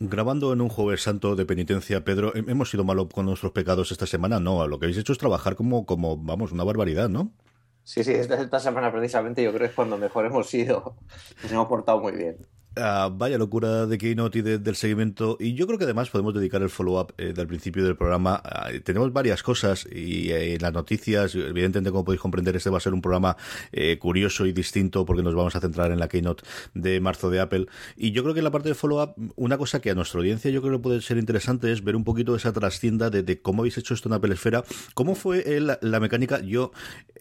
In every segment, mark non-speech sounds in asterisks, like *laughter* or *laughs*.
Grabando en un jueves santo de penitencia, Pedro, ¿hemos sido malos con nuestros pecados esta semana? No, lo que habéis hecho es trabajar como, como vamos, una barbaridad, ¿no? Sí, sí, esta, esta semana precisamente yo creo que es cuando mejor hemos sido, nos hemos portado muy bien. Uh, vaya locura de Keynote y de, del seguimiento. Y yo creo que además podemos dedicar el follow-up eh, del principio del programa. Uh, tenemos varias cosas y eh, las noticias, evidentemente, como podéis comprender, este va a ser un programa eh, curioso y distinto porque nos vamos a centrar en la Keynote de marzo de Apple. Y yo creo que en la parte de follow-up, una cosa que a nuestra audiencia yo creo que puede ser interesante es ver un poquito esa trascienda de, cómo habéis hecho esto en Apple Esfera. ¿Cómo fue el, la mecánica? Yo,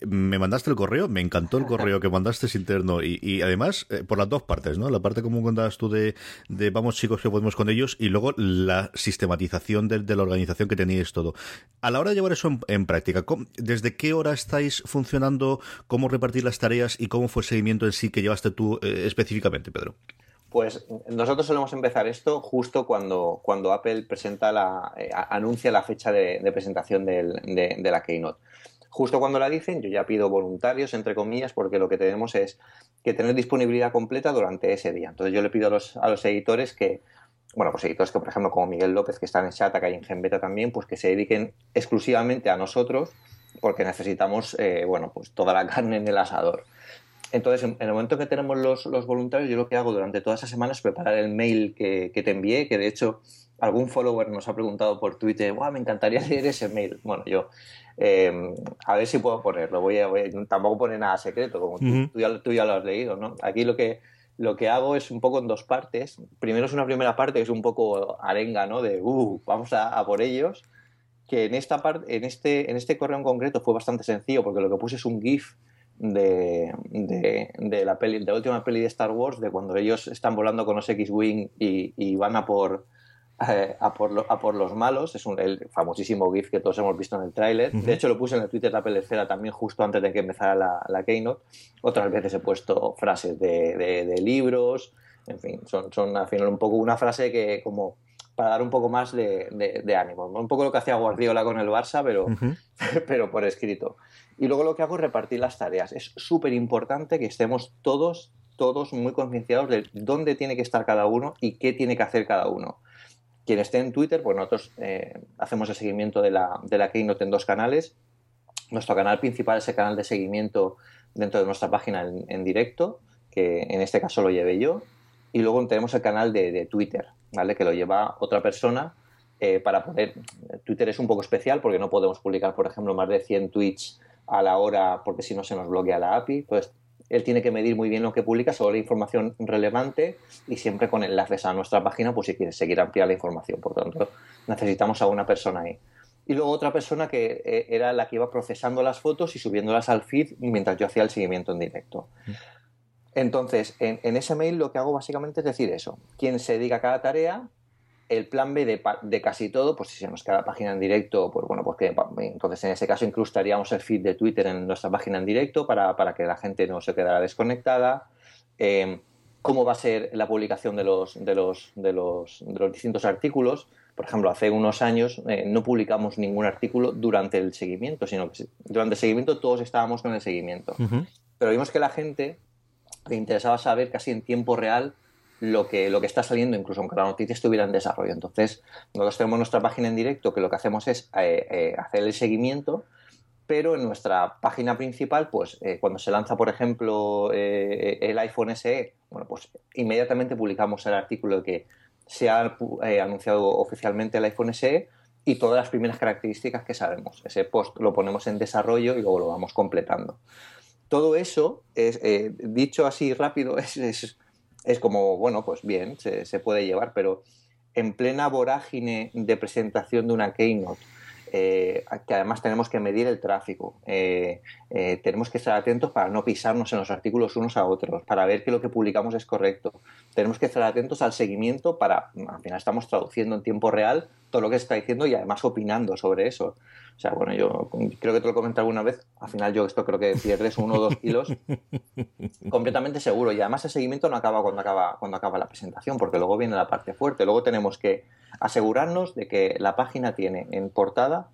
me mandaste el correo, me encantó el correo que mandaste es interno y, además eh, por las dos partes, ¿no? La parte como contabas tú de, de, vamos chicos que podemos con ellos y luego la sistematización de, de, la organización que teníais todo. A la hora de llevar eso en, en práctica, ¿desde qué hora estáis funcionando? ¿Cómo repartir las tareas y cómo fue el seguimiento en sí que llevaste tú eh, específicamente, Pedro? Pues nosotros solemos empezar esto justo cuando, cuando Apple presenta la, eh, anuncia la fecha de, presentación de la Keynote justo cuando la dicen, yo ya pido voluntarios, entre comillas, porque lo que tenemos es que tener disponibilidad completa durante ese día. Entonces yo le pido a los, a los editores que, bueno, pues editores que, por ejemplo, como Miguel López, que está en Chata, que hay en Genbeta también, pues que se dediquen exclusivamente a nosotros, porque necesitamos, eh, bueno, pues toda la *laughs* carne en el asador. Entonces, en, el momento que tenemos los, los, voluntarios, yo lo que hago durante toda esa semana es preparar el mail que, que te envié, que de hecho algún follower nos ha preguntado por Twitter, wow, me encantaría leer ese mail. Bueno, yo eh, a ver si puedo ponerlo. Voy a, voy, tampoco pone nada secreto, como tú, uh -huh. tú, ya, tú, ya, lo has leído, ¿no? Aquí lo que, lo que hago es un poco en dos partes. Primero es una primera parte que es un poco arenga, ¿no? De, uh, vamos a, a por ellos. Que en esta parte, en este, en este correo en concreto fue bastante sencillo, porque lo que puse es un GIF de, de, de, la peli, de la última peli de Star Wars, de cuando ellos están volando con los X-Wing y, y, van a por, eh, a, por lo, a por los malos. Es un, el famosísimo GIF que todos hemos visto en el tráiler. Uh -huh. De hecho, lo puse en el Twitter de Apple Esfera también justo antes de que empezara la, la Keynote. Otras veces he puesto frases de, de, de libros. En fin, son, son al final un poco una frase que como para dar un poco más de, de, de, ánimo. Un poco lo que hacía Guardiola con el Barça, pero, uh *laughs* -huh. pero por escrito. Y luego lo que hago es repartir las tareas. Es súper importante que estemos todos, todos muy concienciados de dónde tiene que estar cada uno y qué tiene que hacer cada uno. Quien esté en Twitter, pues nosotros eh, hacemos el seguimiento de la, de la Keynote en dos canales. Nuestro canal principal es el canal de seguimiento dentro de nuestra página en, en directo, que en este caso lo llevé yo. Y luego tenemos el canal de, de Twitter, ¿vale? que lo lleva otra persona eh, para poder... Twitter es un poco especial porque no podemos publicar, por ejemplo, más de 100 tweets a la hora porque si no se nos bloquea la API. Entonces, él tiene que medir muy bien lo que publica, la información relevante y siempre con enlaces a nuestra página, pues si quieres seguir ampliar la información. Por tanto, necesitamos a una persona ahí. Y luego otra persona que eh, era la que iba procesando las fotos y subiéndolas al feed mientras yo hacía el seguimiento en directo. Entonces, en, en ese mail lo que hago básicamente es decir eso. Quien se dedica a cada tarea, el plan B de, de, casi todo, pues si se nos queda la página en directo, pues bueno, pues que entonces en ese caso incrustaríamos el feed de Twitter en nuestra página en directo para, para que la gente no se quedara desconectada. Eh, cómo va a ser la publicación de los, de los, de los, de los distintos artículos. Por ejemplo, hace unos años eh, no publicamos ningún artículo durante el seguimiento, sino que durante el seguimiento todos estábamos con el seguimiento. Uh -huh. Pero vimos que la gente le interesaba saber casi en tiempo real lo que, lo que está saliendo, incluso aunque la noticia estuviera en desarrollo. Entonces, nosotros tenemos nuestra página en directo que lo que hacemos es eh, eh, hacer el seguimiento, pero en nuestra página principal, pues eh, cuando se lanza, por ejemplo, el iPhone SE, bueno, pues inmediatamente publicamos el artículo que se ha anunciado oficialmente el iPhone SE y todas las primeras características que sabemos. Ese post lo ponemos en desarrollo y luego lo vamos completando. Todo eso, es, eh, dicho así rápido, *laughs* es, es, como, bueno, pues bien, se, puede llevar, pero en plena vorágine de presentación de una Keynote, eh, que además tenemos que medir el tráfico. Eh, eh, tenemos que estar atentos para no pisarnos en los artículos unos a otros, para ver que lo que publicamos es correcto. Tenemos que estar atentos al seguimiento para, al final estamos traduciendo en tiempo real todo lo que se está diciendo y además opinando sobre eso. O sea, bueno, yo creo que te lo comenté alguna vez, al final yo esto creo que pierdes uno o dos kilos *laughs* completamente seguro. Y además el seguimiento no acaba cuando acaba, cuando acaba la presentación, porque luego viene la parte fuerte. Luego tenemos que asegurarnos de que la página tiene en portada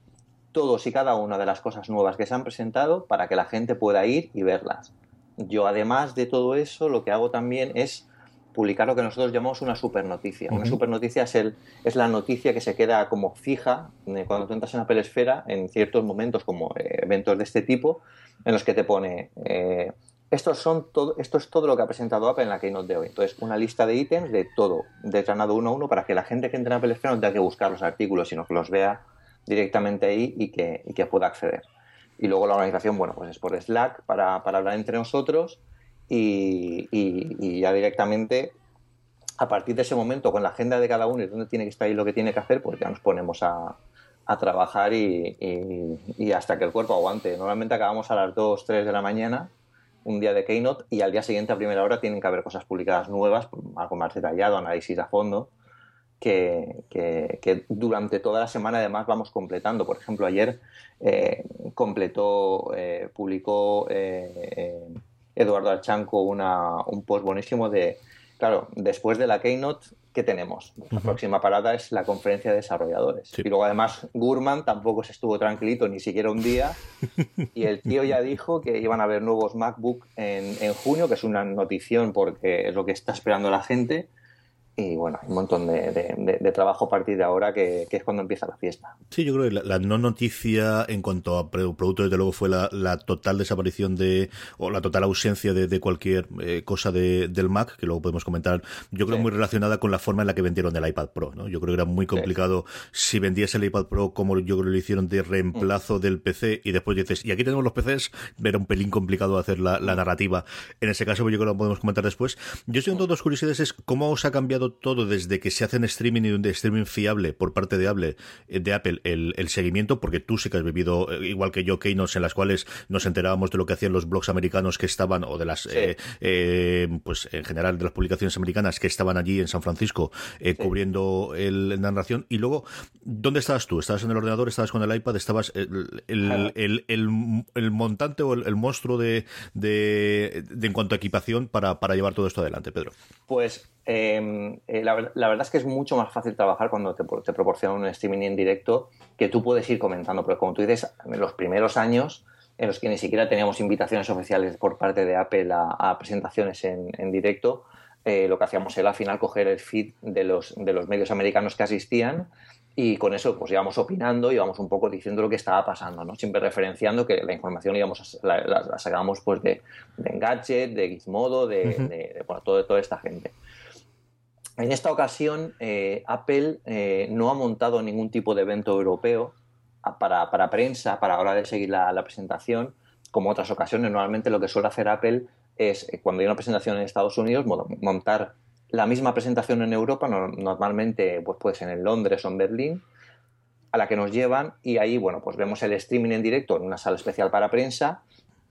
todos y cada una de las cosas nuevas que se han presentado para que la gente pueda ir y verlas. Yo, además de todo eso, lo que hago también es publicar lo que nosotros llamamos una super noticia. Una super noticia es, el, es la noticia que se queda como fija eh, cuando tú entras en Apple Esfera en ciertos momentos, como eh, eventos de este tipo, en los que te pone eh, esto, son todo, esto es todo lo que ha presentado Apple en la Keynote de hoy. Entonces, una lista de ítems de todo, desgranado uno a uno, para que la gente que entre en Apple Esfera no tenga que buscar los artículos, sino que los vea directamente ahí y que, y que pueda acceder. Y luego la organización, bueno, pues es por Slack para, para hablar entre nosotros y, y, ya directamente a partir de ese momento con la agenda de cada uno y dónde tiene que estar y lo que tiene que hacer, pues ya nos ponemos a, a trabajar y, y, hasta que el cuerpo aguante. Normalmente acabamos a las 2, 3 de la mañana un día de Keynote y al día siguiente a primera hora tienen que haber cosas publicadas nuevas, algo más detallado, análisis a fondo, que, que, durante toda la semana además vamos completando. Por ejemplo, ayer eh, completó, eh, publicó eh, Eduardo Archanco una, un post buenísimo de, claro, después de la Keynote ¿qué tenemos? La próxima parada es la conferencia de desarrolladores. Y luego además Gurman tampoco se estuvo tranquilito ni siquiera un día *laughs* y el tío ya dijo que iban a haber nuevos MacBook en, en junio, que es una notición porque es lo que está esperando la gente y bueno, hay un montón de, trabajo a partir de ahora que, es cuando empieza la fiesta. Sí, yo creo que la, no noticia en cuanto a productos, desde luego, fue la, total desaparición de, o la total ausencia de, cualquier eh, cosa del Mac, que luego podemos comentar, yo creo muy relacionada con la forma en la que vendieron el iPad Pro, ¿no? Yo creo que era muy complicado si vendías el iPad Pro como yo creo que lo hicieron de reemplazo mm. del PC y después dices, y aquí tenemos los PCs, era un pelín complicado hacer la, mm. narrativa. En ese caso, yo creo que lo podemos comentar después. Yo estoy con dos curiosidades, es cómo os ha cambiado todo desde que se hace en streaming y un streaming fiable por parte de Apple, eh, de Apple el, seguimiento, porque tú sí que has vivido, eh, igual que yo, keynotes en las cuales nos enterábamos de lo que hacían los blogs americanos que estaban, o de las, eh, pues en general de las publicaciones americanas que estaban allí en San Francisco cubriendo el, la narración. Y luego, ¿dónde estabas tú? ¿Estabas en el ordenador? ¿Estabas con el iPad? ¿Estabas el, el, el, montante o el, monstruo de, de, de, en cuanto a equipación para, para llevar todo esto adelante, Pedro? Pues Em, eh, la, verdad es que es mucho más fácil trabajar cuando te, te, proporcionan un streaming en directo que tú puedes ir comentando, pero como tú dices, en los primeros años en los que ni siquiera teníamos invitaciones oficiales por parte de Apple a, presentaciones en, directo, eh, lo que hacíamos era al final coger el feed de los, de los medios americanos que asistían y con eso pues íbamos opinando, íbamos un poco diciendo lo que estaba pasando, ¿no? Siempre referenciando que la información íbamos la, sacábamos pues de, de Engadget, de Gizmodo, de, de, todo, toda esta gente. En esta ocasión, eh, Apple eh, no ha montado ningún tipo de evento europeo para, prensa, para hora de seguir la, presentación, como otras ocasiones. Normalmente lo que suele hacer Apple es, eh, cuando hay una presentación en Estados Unidos, montar la misma presentación en Europa, normalmente pues en Londres o en Berlín, a la que nos llevan y ahí, bueno, pues vemos el streaming en directo en una sala especial para prensa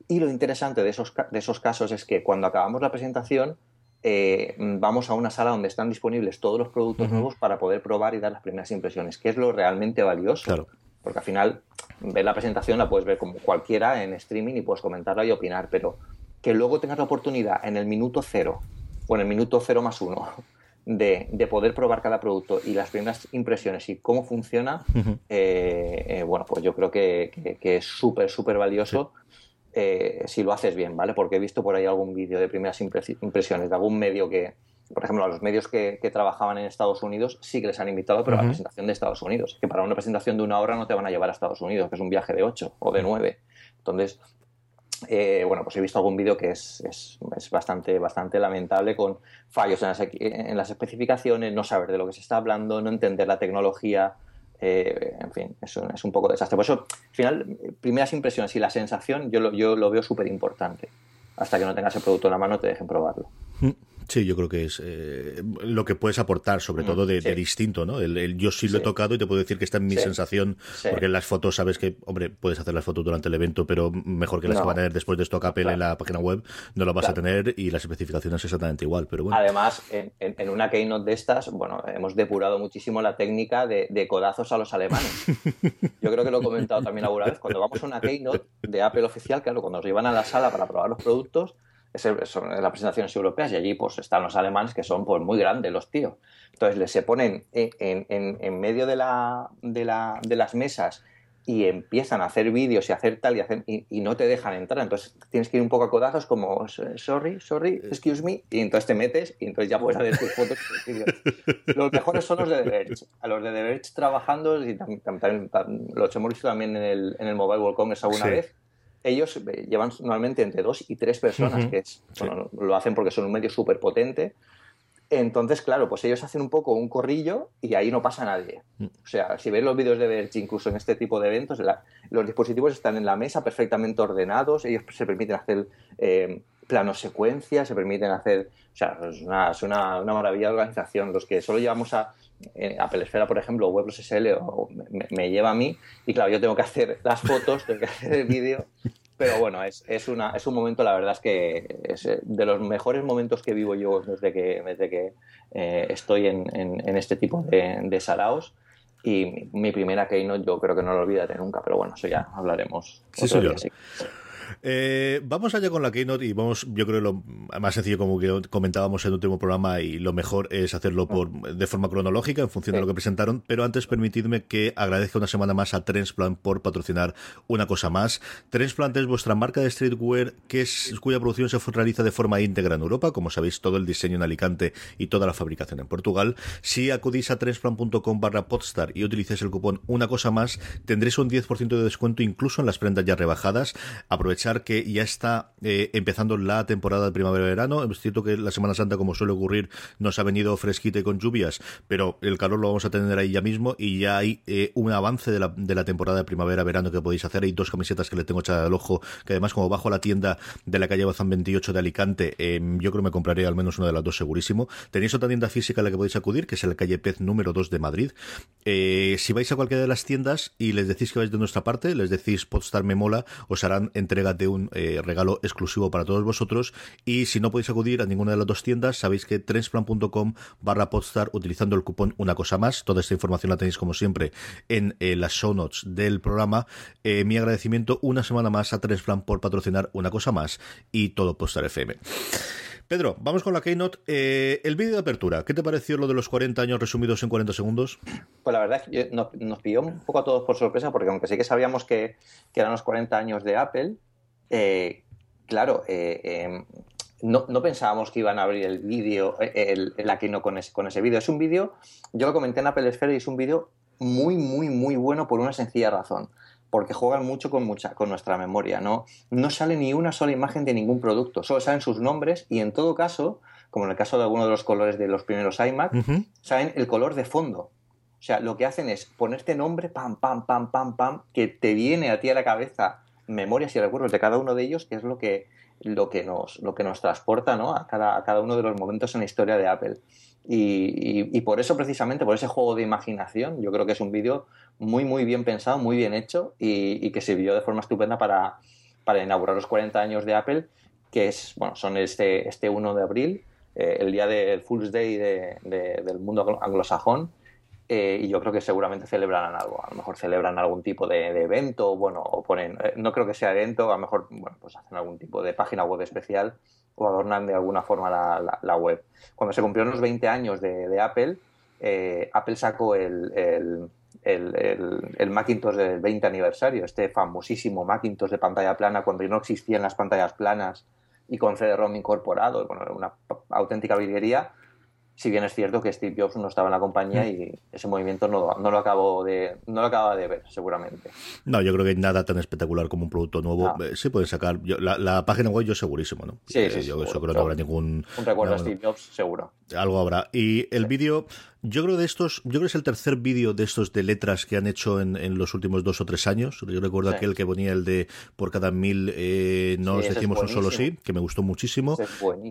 y lo interesante de esos, de esos casos es que cuando acabamos la presentación eh, vamos a una sala donde están disponibles todos los productos nuevos para poder probar y dar las primeras impresiones, que es lo realmente valioso. Porque al final, ver la presentación la puedes ver como cualquiera en streaming y puedes comentarla y opinar, pero que luego tengas la oportunidad en el minuto cero o en el minuto cero más uno *laughs* de, poder probar cada producto y las primeras impresiones y cómo funciona, eh, eh, bueno, pues yo creo que, es súper, súper valioso. Eh, si lo haces bien, ¿vale? Porque he visto por ahí algún vídeo de primeras impresiones de algún medio que, por ejemplo, a los medios que, trabajaban en Estados Unidos sí que les han invitado, pero a la presentación de Estados Unidos, que para una presentación de una hora no te van a llevar a Estados Unidos, que es un viaje de ocho o de nueve. Entonces, eh, bueno, pues he visto algún vídeo que es, es, bastante, bastante lamentable con fallos en las, en las, especificaciones, no saber de lo que se está hablando, no entender la tecnología. Eh, en fin, es un, es un poco desastre. Por eso, al final, primeras impresiones y la sensación yo lo, yo lo veo súper importante. Hasta que no tengas el producto en la mano, te dejen probarlo. Mm. Sí, yo creo que es eh, lo que puedes aportar, sobre mm, todo de, distinto, ¿no? El, yo sí lo he tocado y te puedo decir que está en mi sensación, porque en las fotos sabes que, hombre, puedes hacer las fotos durante el evento, pero mejor que las que van a tener después de Stock Apple en la página web, no lo vas a tener y las especificaciones exactamente igual, pero bueno. Además, en, una keynote de estas, bueno, hemos depurado muchísimo la técnica de, codazos a los alemanes. Yo creo que lo he comentado también alguna vez, cuando vamos a una keynote de Apple oficial, claro, cuando nos llevan a la sala para probar los productos, son las presentaciones europeas y allí pues están los alemanes que son pues muy grandes los tíos. Entonces les se ponen en, en, medio de, la, de, la, de, las mesas y empiezan a hacer vídeos y hacer tal y, hacer, y, no te dejan entrar. Entonces tienes que ir un poco a codazos como sorry, sorry, excuse me y entonces te metes y entonces ya puedes hacer tus fotos. los mejores son los de The Verge. A los de The Verge trabajando, y también, los hemos visto también en el, en el Mobile World Congress alguna vez ellos eh, llevan normalmente entre dos y tres personas, que es, bueno, lo hacen porque son un medio súper potente. Entonces, claro, pues ellos hacen un poco un corrillo y ahí no pasa nadie. Mm. O sea, si ves los vídeos de Verge, incluso en este tipo de eventos, los dispositivos están en la mesa perfectamente ordenados, ellos se permiten hacer eh, planos secuencia, se permiten hacer. O sea, es una, es una, una maravilla de organización. Los que solo llevamos a, Apple Esfera, por ejemplo, o Weblos SL, o, me, lleva a mí, y claro, yo tengo que hacer las fotos, tengo que hacer el vídeo, pero bueno, es, es, una, es un momento, la verdad es que es eh, de los mejores momentos que vivo yo desde que, desde que eh, estoy en, en, este tipo de, de saraos. Y mi, primera keynote yo creo que no lo olvidaré nunca, pero bueno, eso ya hablaremos. Sí, otro sí. Eh, vamos allá con la Keynote y vamos, yo creo lo más sencillo como que comentábamos en el último programa y lo mejor es hacerlo por de forma cronológica en función de lo que presentaron, pero antes permitidme que agradezca una semana más a Transplant por patrocinar una cosa más. Transplant es vuestra marca de streetwear que es, cuya producción se realiza de forma íntegra en Europa, como sabéis todo el diseño en Alicante y toda la fabricación en Portugal. Si acudís a transplant.com barra podstar y utilizáis el cupón una cosa más, tendréis un 10% de descuento incluso en las prendas ya rebajadas. Aprovechar que ya está eh, empezando la temporada de primavera-verano. Es cierto que la Semana Santa, como suele ocurrir, nos ha venido fresquita y con lluvias, pero el calor lo vamos a tener ahí ya mismo y ya hay eh, un avance de la, de la temporada de primavera-verano que podéis hacer. Hay dos camisetas que le tengo echadas al ojo, que además como bajo la tienda de la calle Bazán 28 de Alicante, em, yo creo que me compraré al menos una de las dos segurísimo. Tenéis otra tienda física a la que podéis acudir, que es la calle Pez número 2 de Madrid. Eh, si vais a cualquiera de las tiendas y les decís que vais de nuestra parte, les decís Podstar me mola, os harán entrega de un eh, regalo exclusivo para todos vosotros. Y si no podéis acudir a ninguna de las dos tiendas, sabéis que trensplan.com barra podstar utilizando el cupón una cosa más. Toda esta información la tenéis como siempre en eh, las show notes del programa. Eh, mi agradecimiento una semana más a Trensplan por patrocinar una cosa más y todo Podstar FM. Pedro, vamos con la Keynote. el vídeo de apertura, ¿qué te pareció lo de los 40 años resumidos en 40 segundos? Pues la verdad es que nos, nos pilló un poco a todos por sorpresa, porque aunque sí que sabíamos que eran los 40 años de Apple, eh, claro, eh, em, no, pensábamos que iban a abrir el vídeo, eh, el, el Aquino con ese, con ese vídeo. Es un vídeo, yo lo comenté en Apple Esfera y es un vídeo muy, muy, muy bueno por una sencilla razón. Porque juegan mucho con, mucha, con nuestra memoria. ¿no? no sale ni una sola imagen de ningún producto, solo salen sus nombres y en todo caso, como en el caso de alguno de los colores de los primeros iMac, saben el color de fondo. O sea, lo que hacen es ponerte nombre, pam, pam, pam, pam, pam, que te viene a ti a la cabeza memorias y recuerdos de cada uno de ellos, que es lo que, lo que, nos, lo que nos transporta ¿no? a, cada, a cada uno de los momentos en la historia de Apple. Y, por eso, precisamente, por ese juego de imaginación, yo creo que es un vídeo muy, muy bien pensado, muy bien hecho y, que sirvió de forma estupenda para, para, inaugurar los 40 años de Apple, que es, bueno, son este, este 1 de abril, eh, el día del Fool's Day del mundo anglosajón, eh, y yo creo que seguramente celebrarán algo. A lo mejor celebran algún tipo de, evento, bueno, o ponen, eh, no creo que sea evento, a lo mejor, bueno, pues hacen algún tipo de página web especial o adornan de alguna forma la, web. Cuando se cumplieron los 20 años de, Apple, eh, Apple sacó el, el, el, Macintosh del 20 aniversario, este famosísimo Macintosh de pantalla plana, cuando no existían las pantallas planas y con CD-ROM incorporado, bueno, una auténtica virguería si bien es cierto que Steve Jobs no estaba en la compañía y ese movimiento no, no lo acabo de no lo acaba de ver seguramente. No yo creo que nada tan espectacular como un producto nuevo eh, sí pueden sacar la, página web yo segurísimo no sí, sí, yo eso creo que no habrá ningún un recuerdo a Steve Jobs seguro. Algo habrá. Y el vídeo yo creo de estos, yo creo que es el tercer vídeo de estos de letras que han hecho en, en, los últimos dos o tres años. Yo recuerdo aquel que ponía el de por cada mil eh, nos decimos un solo sí, que me gustó muchísimo.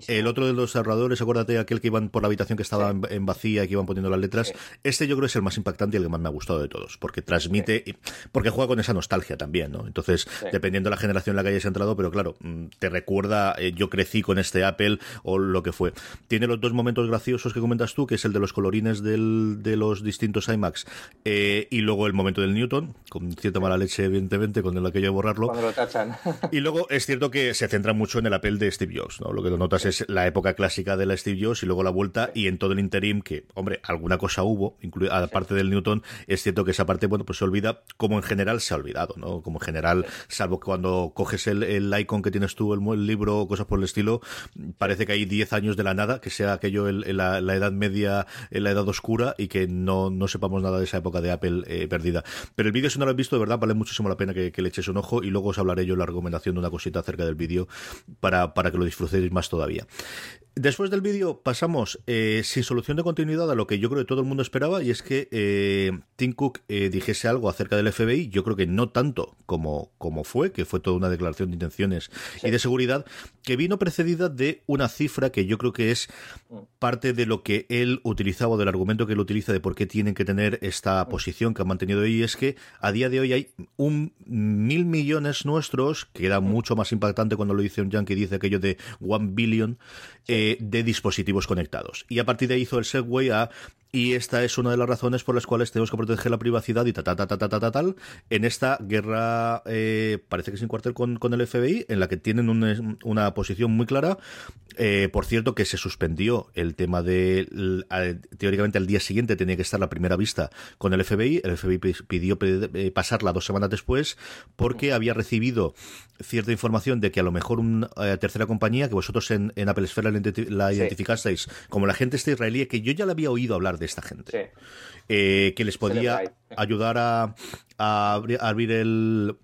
el otro de los ahorradores, acuérdate, aquel que iban por la habitación que estaba en, vacía y que iban poniendo las letras. Este yo creo que es el más impactante y el que más me ha gustado de todos, porque transmite, porque juega con esa nostalgia también, ¿no? Entonces, dependiendo de la generación en la que hayas entrado, pero claro, mm, te recuerda, eh, yo crecí con este Apple o lo que fue. Tiene los dos momentos graciosos que comentas tú, que es el de los colorines del, de los distintos iMacs eh, y luego el momento del Newton, con cierta mala leche, evidentemente, con el aquello de borrarlo. Cuando lo tachan. *laughs* y luego es cierto que se centra mucho en el Apple de Steve Jobs, ¿no? Lo que lo notas es la época clásica de la Steve Jobs y luego la vuelta y en todo el interim que, hombre, alguna cosa hubo, aparte del Newton, es cierto que esa parte, bueno, pues se olvida como en general se ha olvidado, ¿no? Como en general, salvo cuando coges el, el icon que tienes tú, el, el libro, cosas por el estilo, parece que hay 10 años de la nada, que sea aquello en la, edad media, en la edad oscura y que no, no sepamos nada de esa época de Apple eh, perdida. Pero el vídeo, si no lo has visto, de verdad, vale muchísimo la pena que, le eches un ojo y luego os hablaré yo la recomendación de una cosita acerca del vídeo para, para que lo disfrutéis más todavía. Después del vídeo pasamos eh, sin solución de continuidad a lo que yo creo que todo el mundo esperaba y es que eh, Tim Cook eh, dijese algo acerca del FBI. Yo creo que no tanto como, como fue, que fue toda una declaración de intenciones y de seguridad, que vino precedida de una cifra que yo creo que es parte de lo que él utilizaba, del argumento que él utiliza de por qué tienen que tener esta posición que han mantenido ahí, es que a día de hoy hay un mil millones nuestros, que era mucho más impactante cuando lo dice un yankee, dice aquello de one billion. Eh, de dispositivos conectados. Y a partir de ahí hizo el segue a y esta es una de las razones por las cuales tenemos que proteger la privacidad y ta ta ta ta ta ta, tal en esta guerra eh, parece que sin cuartel con, con, el FBI en la que tienen una posición muy clara. Eh, por cierto que se suspendió el tema de teóricamente al día siguiente tenía que estar la primera vista con el FBI el FBI pidió eh, pasarla dos semanas después porque había recibido cierta información de que a lo mejor una tercera compañía que vosotros en, en Apple Esfera la identificasteis como la gente esta israelí que yo ya la había oído hablar de esta gente. Eh, que les podía ayudar a, abrir el,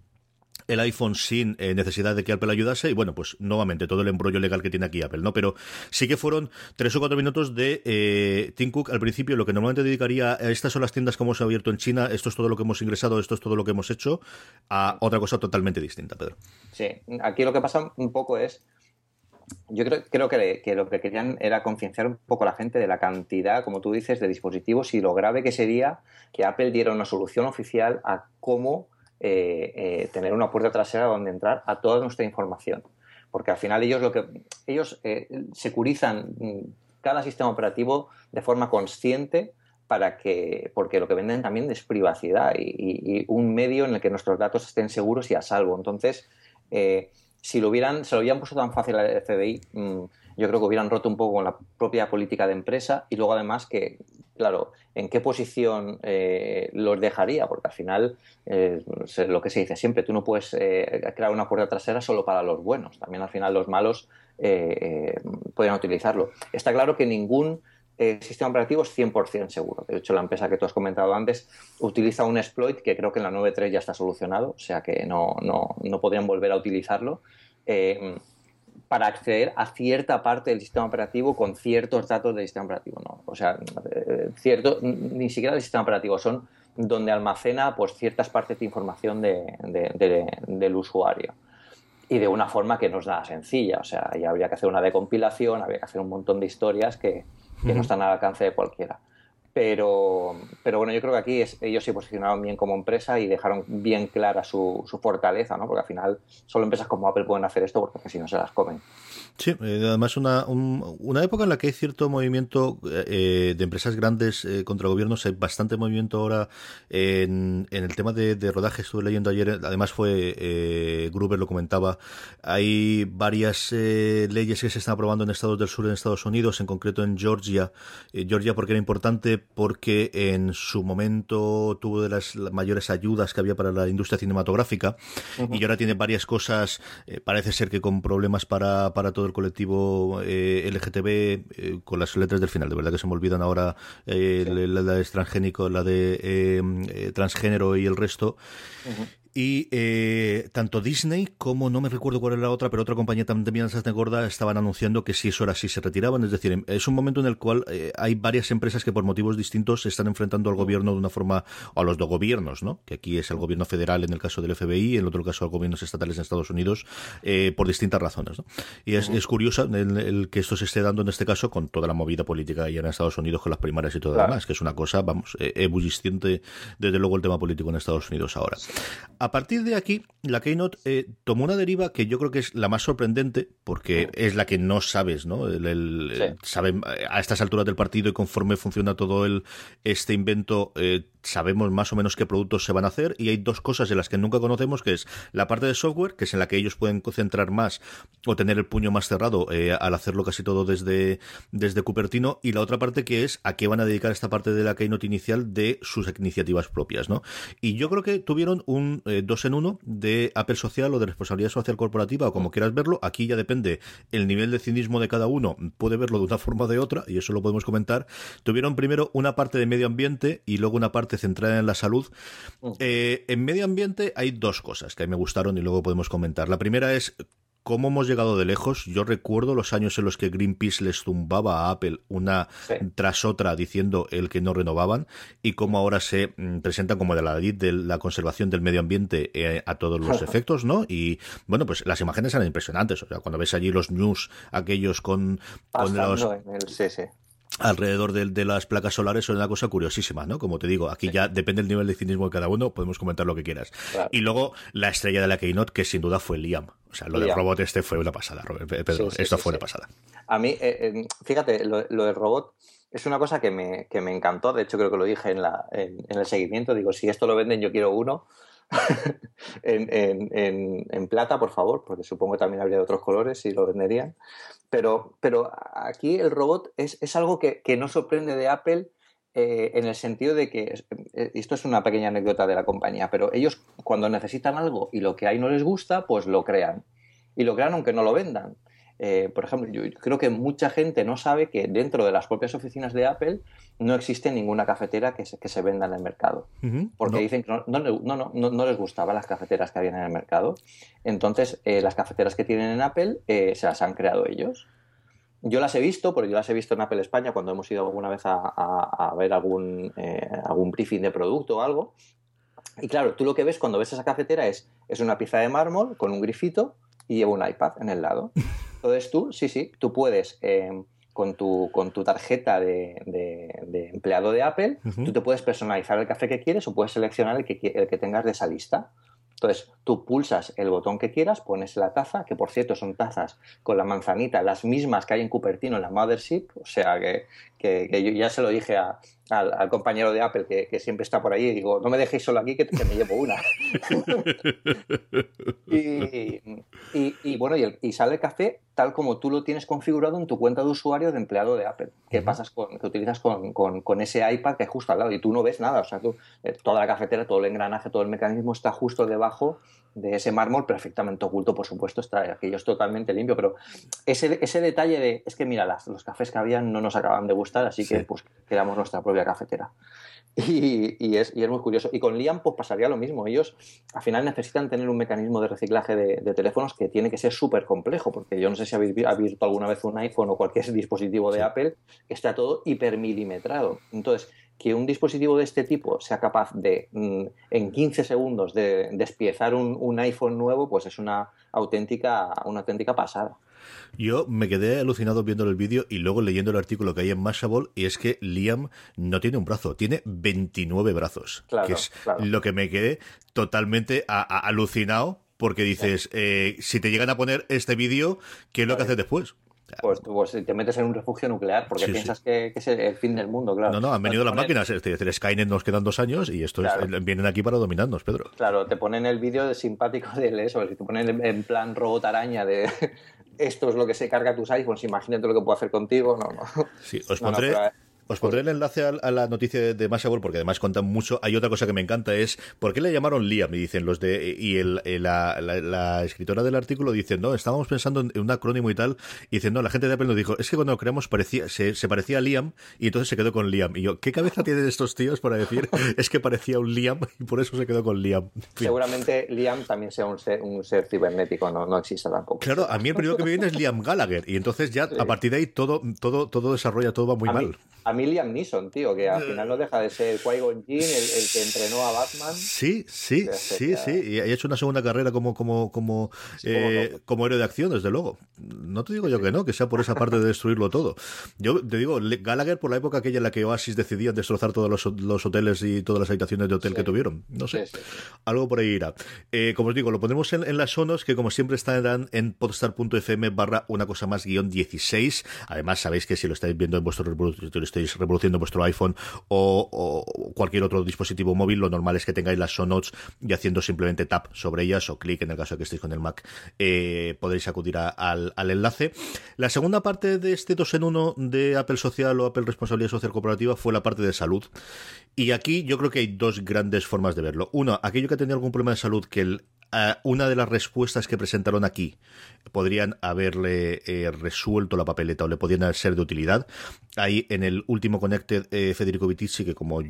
el iPhone sin eh, necesidad de que Apple ayudase y bueno, pues nuevamente todo el embrollo legal que tiene aquí Apple, ¿no? Pero sí que fueron tres o cuatro minutos de eh, Tim Cook al principio, lo que normalmente dedicaría a estas son las tiendas que hemos abierto en China, esto es todo lo que hemos ingresado, esto es todo lo que hemos hecho, a otra cosa totalmente distinta, Pedro. Sí, aquí lo que pasa un poco es yo creo, creo que, lo que querían era concienciar un poco a la gente de la cantidad, como tú dices, de dispositivos y lo grave que sería que Apple diera una solución oficial a cómo eh, eh, tener una puerta trasera donde entrar a toda nuestra información. Porque al final ellos lo que ellos eh, securizan cada sistema operativo de forma consciente para que, porque lo que venden también es privacidad y, un medio en el que nuestros datos estén seguros y a salvo. Entonces, si lo hubieran, se lo hubieran puesto tan fácil al FBI, mm, yo creo que hubieran roto un poco con la propia política de empresa y luego además que, claro, en qué posición eh, los dejaría, porque al final eh, lo que se dice siempre, tú no puedes eh, crear una puerta trasera solo para los buenos, también al final los malos pueden utilizarlo. Está claro que ningún el sistema operativo es 100% seguro. De hecho, la empresa que tú has comentado antes utiliza un exploit que creo que en la 9.3 ya está solucionado, o sea que no, no, no podrían volver a utilizarlo. Eh, para acceder a cierta parte del sistema operativo con ciertos datos del sistema operativo. ¿no? O sea, eh, cierto, ni siquiera del sistema operativo, son donde almacena pues, ciertas partes de información del usuario. Y de una forma que no es nada sencilla. O sea, ya habría que hacer una decompilación, habría que hacer un montón de historias que, que no están al alcance de cualquiera. Pero, pero bueno, yo creo que aquí ellos se posicionaron bien como empresa y dejaron bien clara su, su fortaleza, ¿no? Porque al final solo empresas como Apple pueden hacer esto porque si no se las comen. Sí, eh, además una, una época en la que hay cierto movimiento eh, de empresas grandes eh, contra gobiernos, hay bastante movimiento ahora en, en el tema de, de, rodaje, estuve leyendo ayer, además fue, Gruber lo comentaba, hay varias leyes que se están aprobando en estados del sur en Estados Unidos, en concreto en Georgia, Georgia porque era importante porque en su momento tuvo de las mayores ayudas que había para la industria cinematográfica y ahora tiene varias cosas, eh, parece ser que con problemas para, para todo el colectivo eh, LGTB, eh, con las letras del final, de verdad que se me olvidan ahora la, de extranjénico, la de transgénero y el resto. Y eh, tanto Disney como, no me recuerdo cuál era la otra, pero otra compañía también de gorda estaban anunciando que si eso era así se retiraban. Es decir, es un momento en el cual eh, hay varias empresas que por motivos distintos se están enfrentando al gobierno de una forma, o a los dos gobiernos, ¿no? Que aquí es el gobierno federal en el caso del FBI, en el otro caso a gobiernos estatales en Estados Unidos, eh, por distintas razones, ¿no? Y es, es curioso el, que esto se esté dando en este caso con toda la movida política allá en Estados Unidos, con las primarias y todo lo demás, que es una cosa, vamos, ebullisciente desde luego el tema político en Estados Unidos ahora. A partir de aquí, la Keynote eh, tomó una deriva que yo creo que es la más sorprendente, porque es la que no sabes, ¿no? El, saben, a estas alturas del partido y conforme funciona todo el, este invento, eh, sabemos más o menos qué productos se van a hacer y hay dos cosas en las que nunca conocemos, que es la parte de software, que es en la que ellos pueden concentrar más o tener el puño más cerrado eh, al hacerlo casi todo desde, desde Cupertino, y la otra parte que es a qué van a dedicar esta parte de la keynote inicial de sus iniciativas propias, ¿no? Y yo creo que tuvieron un eh, dos en uno de Apple Social o de responsabilidad social corporativa o como quieras verlo, aquí ya depende el nivel de cinismo de cada uno, puede verlo de una forma o de otra, y eso lo podemos comentar. Tuvieron primero una parte de medio ambiente y luego una parte centrada en la salud. Mm. Eh, en medio ambiente hay dos cosas que a mí me gustaron y luego podemos comentar. La primera es cómo hemos llegado de lejos. Yo recuerdo los años en los que Greenpeace les zumbaba a Apple una tras otra diciendo el que no renovaban y cómo ahora se mm, presentan como de la de la conservación del medio ambiente eh, a todos los *laughs* efectos, ¿no? Y bueno, pues las imágenes eran impresionantes. O sea, cuando ves allí los news, aquellos con, con los alrededor de, las placas solares son una cosa curiosísima, ¿no? Como te digo, aquí ya depende del nivel de cinismo de cada uno, podemos comentar lo que quieras. Y luego la estrella de la Keynote, que sin duda fue Liam. O sea, lo del robot este fue una pasada, Pedro. esto fue una pasada. A mí, eh, eh, fíjate, lo, del robot es una cosa que me, que me, encantó. De hecho, creo que lo dije en, la, en, el seguimiento. Digo, si esto lo venden, yo quiero uno. *laughs* en, plata, por favor, porque supongo que también habría de otros colores y lo venderían. Pero, pero aquí el robot es, es algo que, que, no sorprende de Apple eh, en el sentido de que, eh, esto es una pequeña anécdota de la compañía, pero ellos cuando necesitan algo y lo que hay no les gusta, pues lo crean. Y lo crean aunque no lo vendan. Eh, por ejemplo, yo creo que mucha gente no sabe que dentro de las propias oficinas de Apple no existe ninguna cafetera que se, que se venda en el mercado. Porque dicen que no, no, no, les gustaban las cafeteras que habían en el mercado. Entonces, eh, las cafeteras que tienen en Apple eh, se las han creado ellos. Yo las he visto, porque yo las he visto en Apple España cuando hemos ido alguna vez a, ver algún, algún briefing de producto o algo. Y claro, tú lo que ves cuando ves esa cafetera es, es una pieza de mármol con un grifito y lleva un iPad en el lado. *laughs* Entonces tú, sí, sí, tú puedes, eh, con, tu, con tu tarjeta de, empleado de Apple, tú te puedes personalizar el café que quieres o puedes seleccionar el que, el que tengas de esa lista. Entonces, tú pulsas el botón que quieras, pones la taza, que por cierto son tazas con la manzanita, las mismas que hay en Cupertino en la Mothership, o sea que, que, yo ya se lo dije al, compañero de Apple que, siempre está por ahí, y digo, no me dejéis solo aquí que, me llevo una. *laughs* y, bueno, y, sale el café tal como tú lo tienes configurado en tu cuenta de usuario de empleado de Apple, que pasas con, que utilizas con, ese iPad que es justo al lado y tú no ves nada, o sea, tú, eh, toda la cafetera, todo el engranaje, todo el mecanismo está justo debajo de ese mármol perfectamente oculto, por supuesto, está aquello es totalmente limpio, pero ese, ese detalle de, es que mira, las, los cafés que habían no nos acaban de gustar, así que pues creamos nuestra propia cafetera. *laughs* Y, es, y, es, muy curioso. Y con Liam pues pasaría lo mismo. Ellos al final necesitan tener un mecanismo de reciclaje de, teléfonos que tiene que ser súper complejo, porque yo no sé si habéis visto alguna vez un iPhone o cualquier *laughs* dispositivo de Apple que está todo hipermilimetrado. Entonces, que un dispositivo de este tipo sea capaz de mm, en 15 segundos de despiezar un, un, iPhone nuevo, pues es una auténtica, una auténtica pasada. Yo me quedé alucinado viendo el vídeo y luego leyendo el artículo que hay en Mashable y es que Liam no tiene un brazo, tiene 29 brazos, que es lo que me quedé totalmente alucinado porque dices, eh, si te llegan a poner este vídeo, ¿qué es lo que haces después? Pues, pues, te metes en un refugio nuclear porque piensas que, es el fin del mundo, claro. No, no, han venido las máquinas. Es decir, Skynet nos quedan dos años y esto vienen aquí para dominarnos, Pedro. Claro, te ponen el vídeo de simpático de eso, si te ponen en plan robot araña de *laughs* esto es lo que se carga tus iPhones, imagínate lo que puedo hacer contigo. No, no. Sí, os *laughs* pondré. Os pondré el enlace a, la noticia de Mashable porque además cuentan mucho. Hay otra cosa que me encanta es ¿por qué le llamaron Liam? Y dicen los de y el, la, escritora del artículo dice no, estábamos pensando en un acrónimo y tal. Y dicen no, la gente de Apple nos dijo es que cuando lo creamos parecía se, parecía a Liam y entonces se quedó con Liam. Y yo ¿qué cabeza tienen estos tíos para decir *laughs* es que parecía un Liam y por eso se quedó con Liam? Seguramente Liam también sea un ser, un ser cibernético, no, no existe tampoco. Claro, a mí el primero que me viene es Liam Gallagher y entonces ya a partir de ahí todo todo todo desarrolla todo va muy mal a mí Liam Neeson, tío, que al final no deja de ser Qui-Gon Jinn, el, que entrenó a Batman. Sí, sí, sí, sí. Y ha hecho una segunda carrera como, como, como, eh, como héroe de acción, desde luego. No te digo yo que no, que sea por esa parte de destruirlo todo. Yo te digo, Gallagher por la época aquella en la que Oasis decidían destrozar todos los, hoteles y todas las habitaciones de hotel que tuvieron. No sé. Algo por ahí irá. Eh, como os digo, lo ponemos en, las sonos, que como siempre estarán en podstar.fm barra una cosa más guion 16. Además, sabéis que si lo estáis viendo en vuestro reproductor reproduciendo vuestro iPhone o, cualquier otro dispositivo móvil, lo normal es que tengáis las show notes y haciendo simplemente tap sobre ellas o clic en el caso de que estéis con el Mac, eh, podéis acudir al, enlace. La segunda parte de este 2 en 1 de Apple Social o Apple Responsabilidad Social Corporativa fue la parte de salud. Y aquí yo creo que hay dos grandes formas de verlo. Uno, aquello que tenía algún problema de salud que el una de las respuestas que presentaron aquí podrían haberle eh, resuelto la papeleta o le podrían ser de utilidad. Ahí en el último Connected, eh, Federico Vitici, que como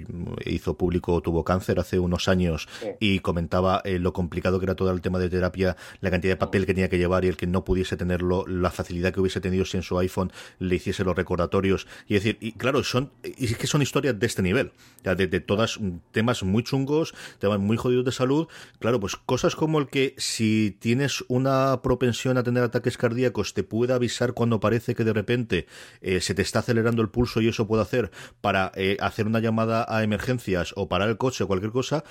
hizo público, tuvo cáncer hace unos años y comentaba eh, lo complicado que era todo el tema de terapia, la cantidad de papel que tenía que llevar y el que no pudiese tenerlo, la facilidad que hubiese tenido si en su iPhone le hiciese los recordatorios. Y decir, y claro, son, y es que son historias de este nivel, de, de todas temas muy chungos, temas muy jodidos de salud. Claro, pues cosas como el que si tienes una propensión a tener ataques cardíacos te puede avisar cuando parece que de repente eh, se te está acelerando el pulso y eso puede hacer para eh, hacer una llamada a emergencias o parar el coche o cualquier cosa,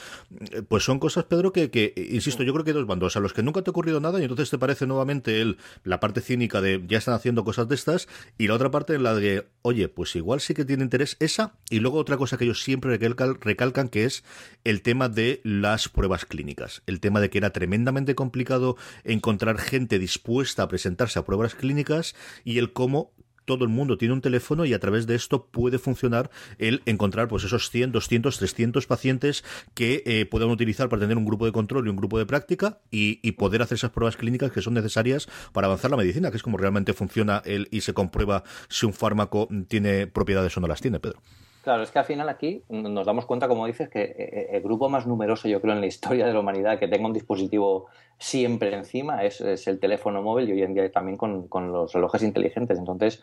eh, pues son cosas, Pedro, que, insisto, yo creo que hay dos bandos, a los que nunca te ha ocurrido nada y entonces te parece nuevamente el, la parte cínica de ya están haciendo cosas de estas y la otra parte en la de, oye, pues igual sí que tiene interés esa y luego otra cosa que ellos siempre recalcan que es el tema de las pruebas clínicas, el tema de que era tremendamente complicado encontrar gente dispuesta a presentarse a pruebas clínicas y el cómo todo el mundo tiene un teléfono y a través de esto puede funcionar el encontrar pues esos 100, 200, 300 pacientes que eh, puedan utilizar para tener un grupo de control y un grupo de práctica y, poder hacer esas pruebas clínicas que son necesarias para avanzar la medicina, que es como realmente funciona el, y se comprueba si un fármaco tiene propiedades o no las tiene, Pedro. Claro, es que al final aquí nos damos cuenta, como dices, que eh, el grupo más numeroso, yo creo, en la historia de la humanidad que tenga un dispositivo siempre encima es, el teléfono móvil y hoy en día también con, los relojes inteligentes. Entonces,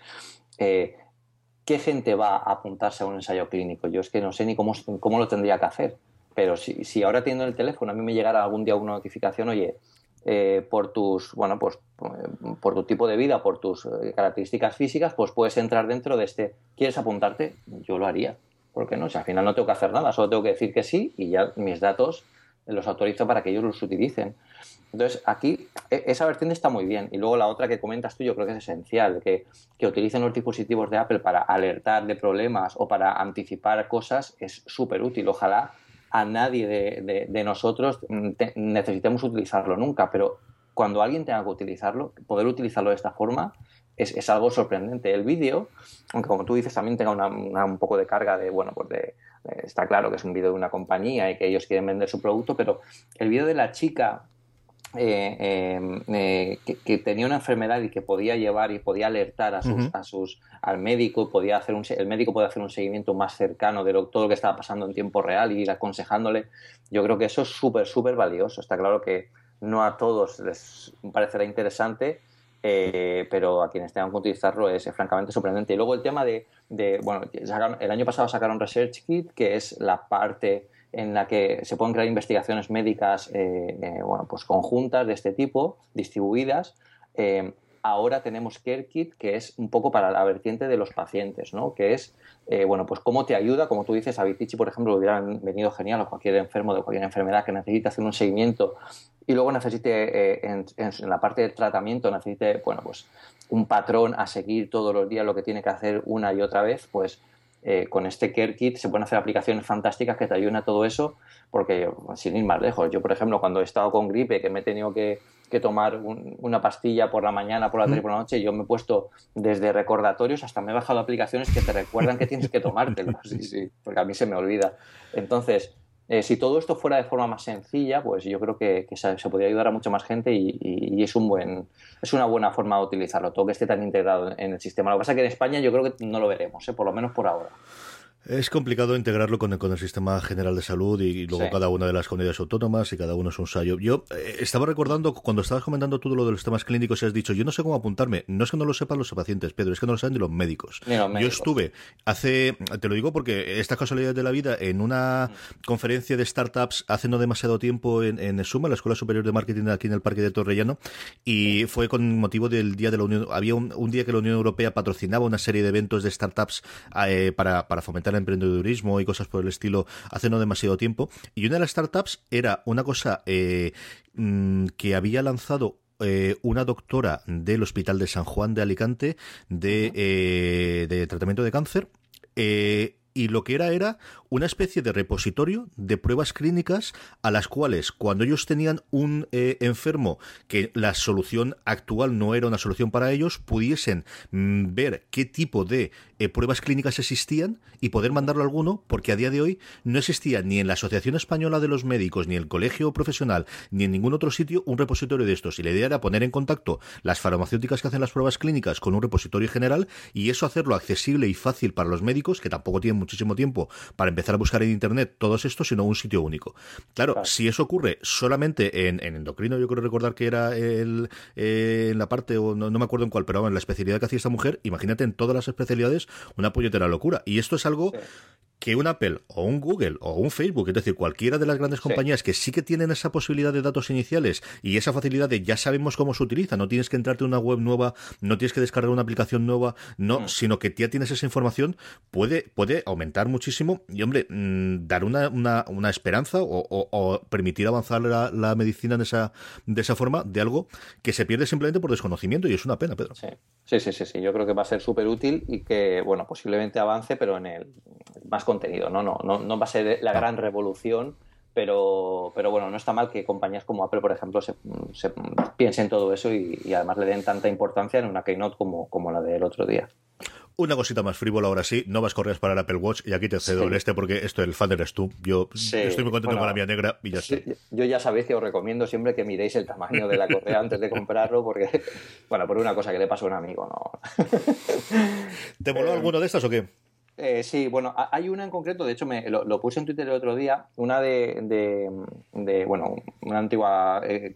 eh, ¿qué gente va a apuntarse a un ensayo clínico? Yo es que no sé ni cómo, cómo lo tendría que hacer. Pero si, si ahora teniendo el teléfono a mí me llegara algún día una notificación, oye, eh, por tus, bueno, pues por tu tipo de vida, por tus eh, características físicas, pues puedes entrar dentro de este. ¿Quieres apuntarte? Yo lo haría. ¿Por qué no? Si al final no tengo que hacer nada, solo tengo que decir que sí y ya mis datos los autorizo para que ellos los utilicen. Entonces, aquí e, esa vertiente está muy bien. Y luego la otra que comentas tú, yo creo que es esencial, que, que utilicen los dispositivos de Apple para alertar de problemas o para anticipar cosas es súper útil. Ojalá a nadie de, nosotros necesitemos utilizarlo nunca, pero cuando alguien tenga que utilizarlo, poder utilizarlo de esta forma es, algo sorprendente. El vídeo, aunque como tú dices también tenga un poco de carga de, bueno, pues de, está claro que es un vídeo de una compañía y que ellos quieren vender su producto, pero el vídeo de la chica eh, em, eh, que, tenía una enfermedad y que podía llevar y podía alertar a sus, a sus al médico, podía hacer un, el médico puede hacer un seguimiento más cercano de todo lo que estaba pasando en tiempo real y ir aconsejándole. Yo creo que eso es súper, súper valioso. Está claro que no a todos les parecerá interesante, eh, pero a quienes tengan que utilizarlo es, francamente sorprendente. Y luego el tema de, de bueno, el año pasado sacaron Research Kit, que es la parte en la que se pueden crear investigaciones médicas eh, eh, bueno, pues conjuntas de este tipo, distribuidas. Eh, ahora tenemos CareKit, que es un poco para la vertiente de los pacientes, ¿no? que es, bueno, pues cómo te ayuda, como tú dices, a Vitici, por ejemplo, hubieran venido genial o cualquier enfermo de cualquier enfermedad que necesite hacer un seguimiento y luego necesite, en, en, la parte de tratamiento, necesite, bueno, pues un patrón a seguir todos los días lo que tiene que hacer una y otra vez, pues eh, con este Care Kit se pueden hacer aplicaciones fantásticas que te ayuden a todo eso, porque sin ir más lejos, yo por ejemplo cuando he estado con gripe, que me he tenido que, que tomar una pastilla por la mañana, por la tarde y por la noche. Yo me he puesto desde recordatorios hasta me he bajado aplicaciones que te recuerdan que tienes que tomártelo. *laughs* Sí, sí, porque a mí se me olvida. Entonces, eh, si todo esto fuera de forma más sencilla, pues yo creo que, se, podría ayudar a mucha más gente y, es un buen es una buena forma de utilizarlo, todo que esté tan integrado en el sistema. Lo que pasa es que en España yo creo que no lo veremos, ¿eh? por lo menos por ahora. Es complicado integrarlo con el, con el sistema general de salud y, luego cada una de las comunidades autónomas y cada uno es un sayo. Yo eh, estaba recordando cuando estabas comentando todo lo de los temas clínicos y has dicho, yo no sé cómo apuntarme. No es que no lo sepan los pacientes, Pedro, es que no lo saben ni los médicos. Yo estuve hace, te lo digo porque esta casualidad de la vida, en una mm. conferencia de startups hace no demasiado tiempo en, en Suma, la Escuela Superior de Marketing aquí en el Parque de Torrellano, y fue con motivo del Día de la Unión. Había un, día que la Unión Europea patrocinaba una serie de eventos de startups eh, para, para fomentar emprendedurismo y cosas por el estilo hace no demasiado tiempo. Y una de las startups era una cosa eh, mm, que había lanzado eh, una doctora del Hospital de San Juan de Alicante de, eh, de tratamiento de cáncer. y lo que era era una especie de repositorio de pruebas clínicas a las cuales cuando ellos tenían un enfermo que la solución actual no era una solución para ellos, pudiesen mm, ver qué tipo de eh, pruebas clínicas existían y poder mandarlo a alguno, porque a día de hoy no existía ni en la Asociación Española de los Médicos, ni en el Colegio Profesional, ni en ningún otro sitio un repositorio de estos. Y la idea era poner en contacto las farmacéuticas que hacen las pruebas clínicas con un repositorio general y eso hacerlo accesible y fácil para los médicos, que tampoco tienen muchísimo tiempo para empezar a buscar en Internet todos estos, sino un sitio único. Claro, si eso ocurre solamente en, endocrino, yo creo recordar que era el, eh, en la parte, o no, me acuerdo en cuál, pero en la especialidad que hacía esta mujer, imagínate en todas las especialidades una puñetera locura. Y esto es algo que un Apple o un Google o un Facebook, es decir, cualquiera de las grandes compañías que sí que tienen esa posibilidad de datos iniciales y esa facilidad de ya sabemos cómo se utiliza, no tienes que entrarte en una web nueva, no tienes que descargar una aplicación nueva, no, mm. sino que ya tienes esa información, puede, puede aumentar muchísimo y, hombre, mm, dar una, una, una esperanza o, permitir avanzar la, medicina de esa, de esa forma de algo que se pierde simplemente por desconocimiento y es una pena, Pedro. Sí, sí, sí, sí, sí. yo creo que va a ser súper útil y que, bueno, posiblemente avance, pero en el más contenido, ¿no? No, no, no va a ser la gran revolución, pero, pero bueno, no está mal que compañías como Apple, por ejemplo, se, piensen todo eso y, además le den tanta importancia en una keynote como, como la del otro día. Una cosita más frívola ahora sí, no vas correas para el Apple Watch y aquí te cedo el este porque esto el fan eres tú. Yo estoy muy contento con la mía negra y ya está. Yo ya sabéis que os recomiendo siempre que miréis el tamaño de la correa antes de comprarlo porque, *laughs* bueno, por una cosa que le pasó a un amigo, ¿no? ¿Te moló alguno de estas o qué? Eh, sí, bueno, hay una en concreto, de hecho me, lo, puse en Twitter el otro día, una de, de, bueno, una antigua eh,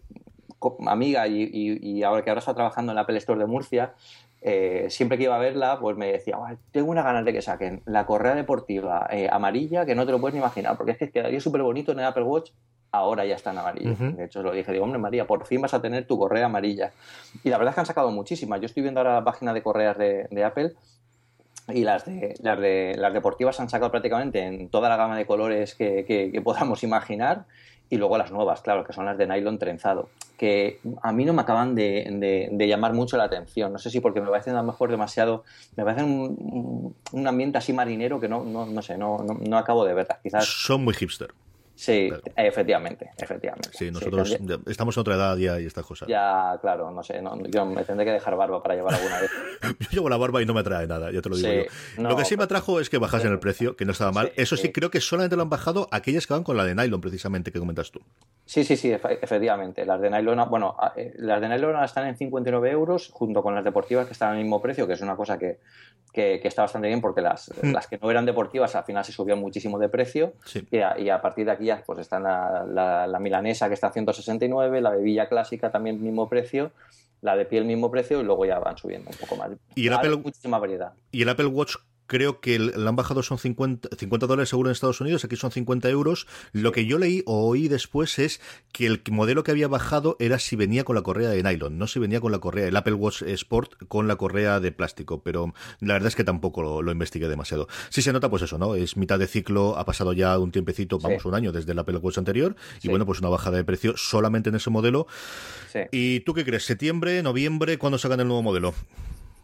amiga y, ahora que ahora está trabajando en la Apple Store de Murcia, eh, siempre que iba a verla, pues me decía, tengo una ganas de que saquen la correa deportiva amarilla que no te lo puedes ni imaginar, porque es que quedaría súper bonito en el Apple Watch, ahora ya está en amarillo. De hecho, lo dije, digo, hombre María, por fin vas a tener tu correa amarilla. Y la verdad es que han sacado muchísimas. Yo estoy viendo ahora la página de correas de Apple y las de, las de las deportivas han sacado prácticamente en toda la gama de colores que, podamos imaginar y luego las nuevas, claro, que son las de nylon trenzado, que a mí no me acaban de, llamar mucho la atención. No sé si porque me parecen a lo mejor demasiado, me parecen un, un ambiente así marinero que no, no, no sé, no, no, no acabo de verlas. Quizás son muy hipster. Sí, efectivamente, efectivamente. Sí, nosotros estamos en otra edad ya y estas cosas. Ya, claro, no sé, yo me tendré que dejar barba para llevar alguna vez. *laughs* yo llevo la barba y no me atrae nada, ya te lo digo yo. lo que sí me atrajo es que bajasen el precio, que no estaba mal. Eso sí, creo que solamente lo han bajado aquellas que van con la de nylon, precisamente, que comentas tú. Sí, sí, sí, efectivamente. Las de nylon, bueno, eh, las de nylon están en 59 euros, junto con las deportivas que están al mismo precio, que es una cosa que, que, está bastante bien porque las, mm. las que no eran deportivas al final se subían muchísimo de precio y, a, partir de aquí pues están la, la, milanesa que está a 169, la bebilla clásica también mismo precio, la de piel mismo precio y luego ya van subiendo un poco más. Y el Apple, muchísima variedad. Y el Apple Watch creo que le han bajado son 50, 50 dólares seguro en Estados Unidos, aquí son 50 euros. Lo que yo leí o oí después es que el modelo que había bajado era si venía con la correa de nylon, no si venía con la correa, el Apple Watch Sport con la correa de plástico, pero la verdad es que tampoco lo, investigué demasiado. Sí se nota pues eso, ¿no? Es mitad de ciclo, ha pasado ya un tiempecito, vamos, un año desde el Apple Watch anterior, y bueno, pues una bajada de precio solamente en ese modelo. ¿Y tú qué crees? ¿Septiembre, noviembre? ¿Cuándo sacan el nuevo modelo?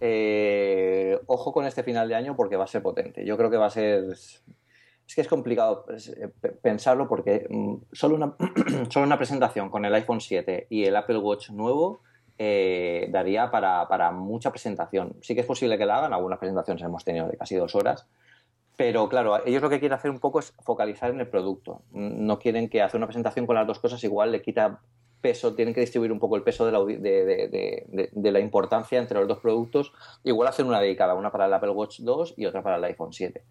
Eh, ojo con este final de año porque va a ser potente. Yo creo que va a ser es que es complicado eh, pensarlo porque mm, solo, una, *clears throat* solo una presentación con el iPhone 7 y el Apple Watch nuevo eh, daría para, para, mucha presentación. Sí que es posible que la hagan, algunas presentaciones hemos tenido de casi dos horas, pero claro, ellos lo que quieren hacer un poco es focalizar en el producto. No quieren que hacer una presentación con las dos cosas igual le quita peso, tienen que distribuir un poco el peso de la, de, la, importancia entre los dos productos. Igual hacer una dedicada, una para el Apple Watch 2 y otra para el iPhone 7.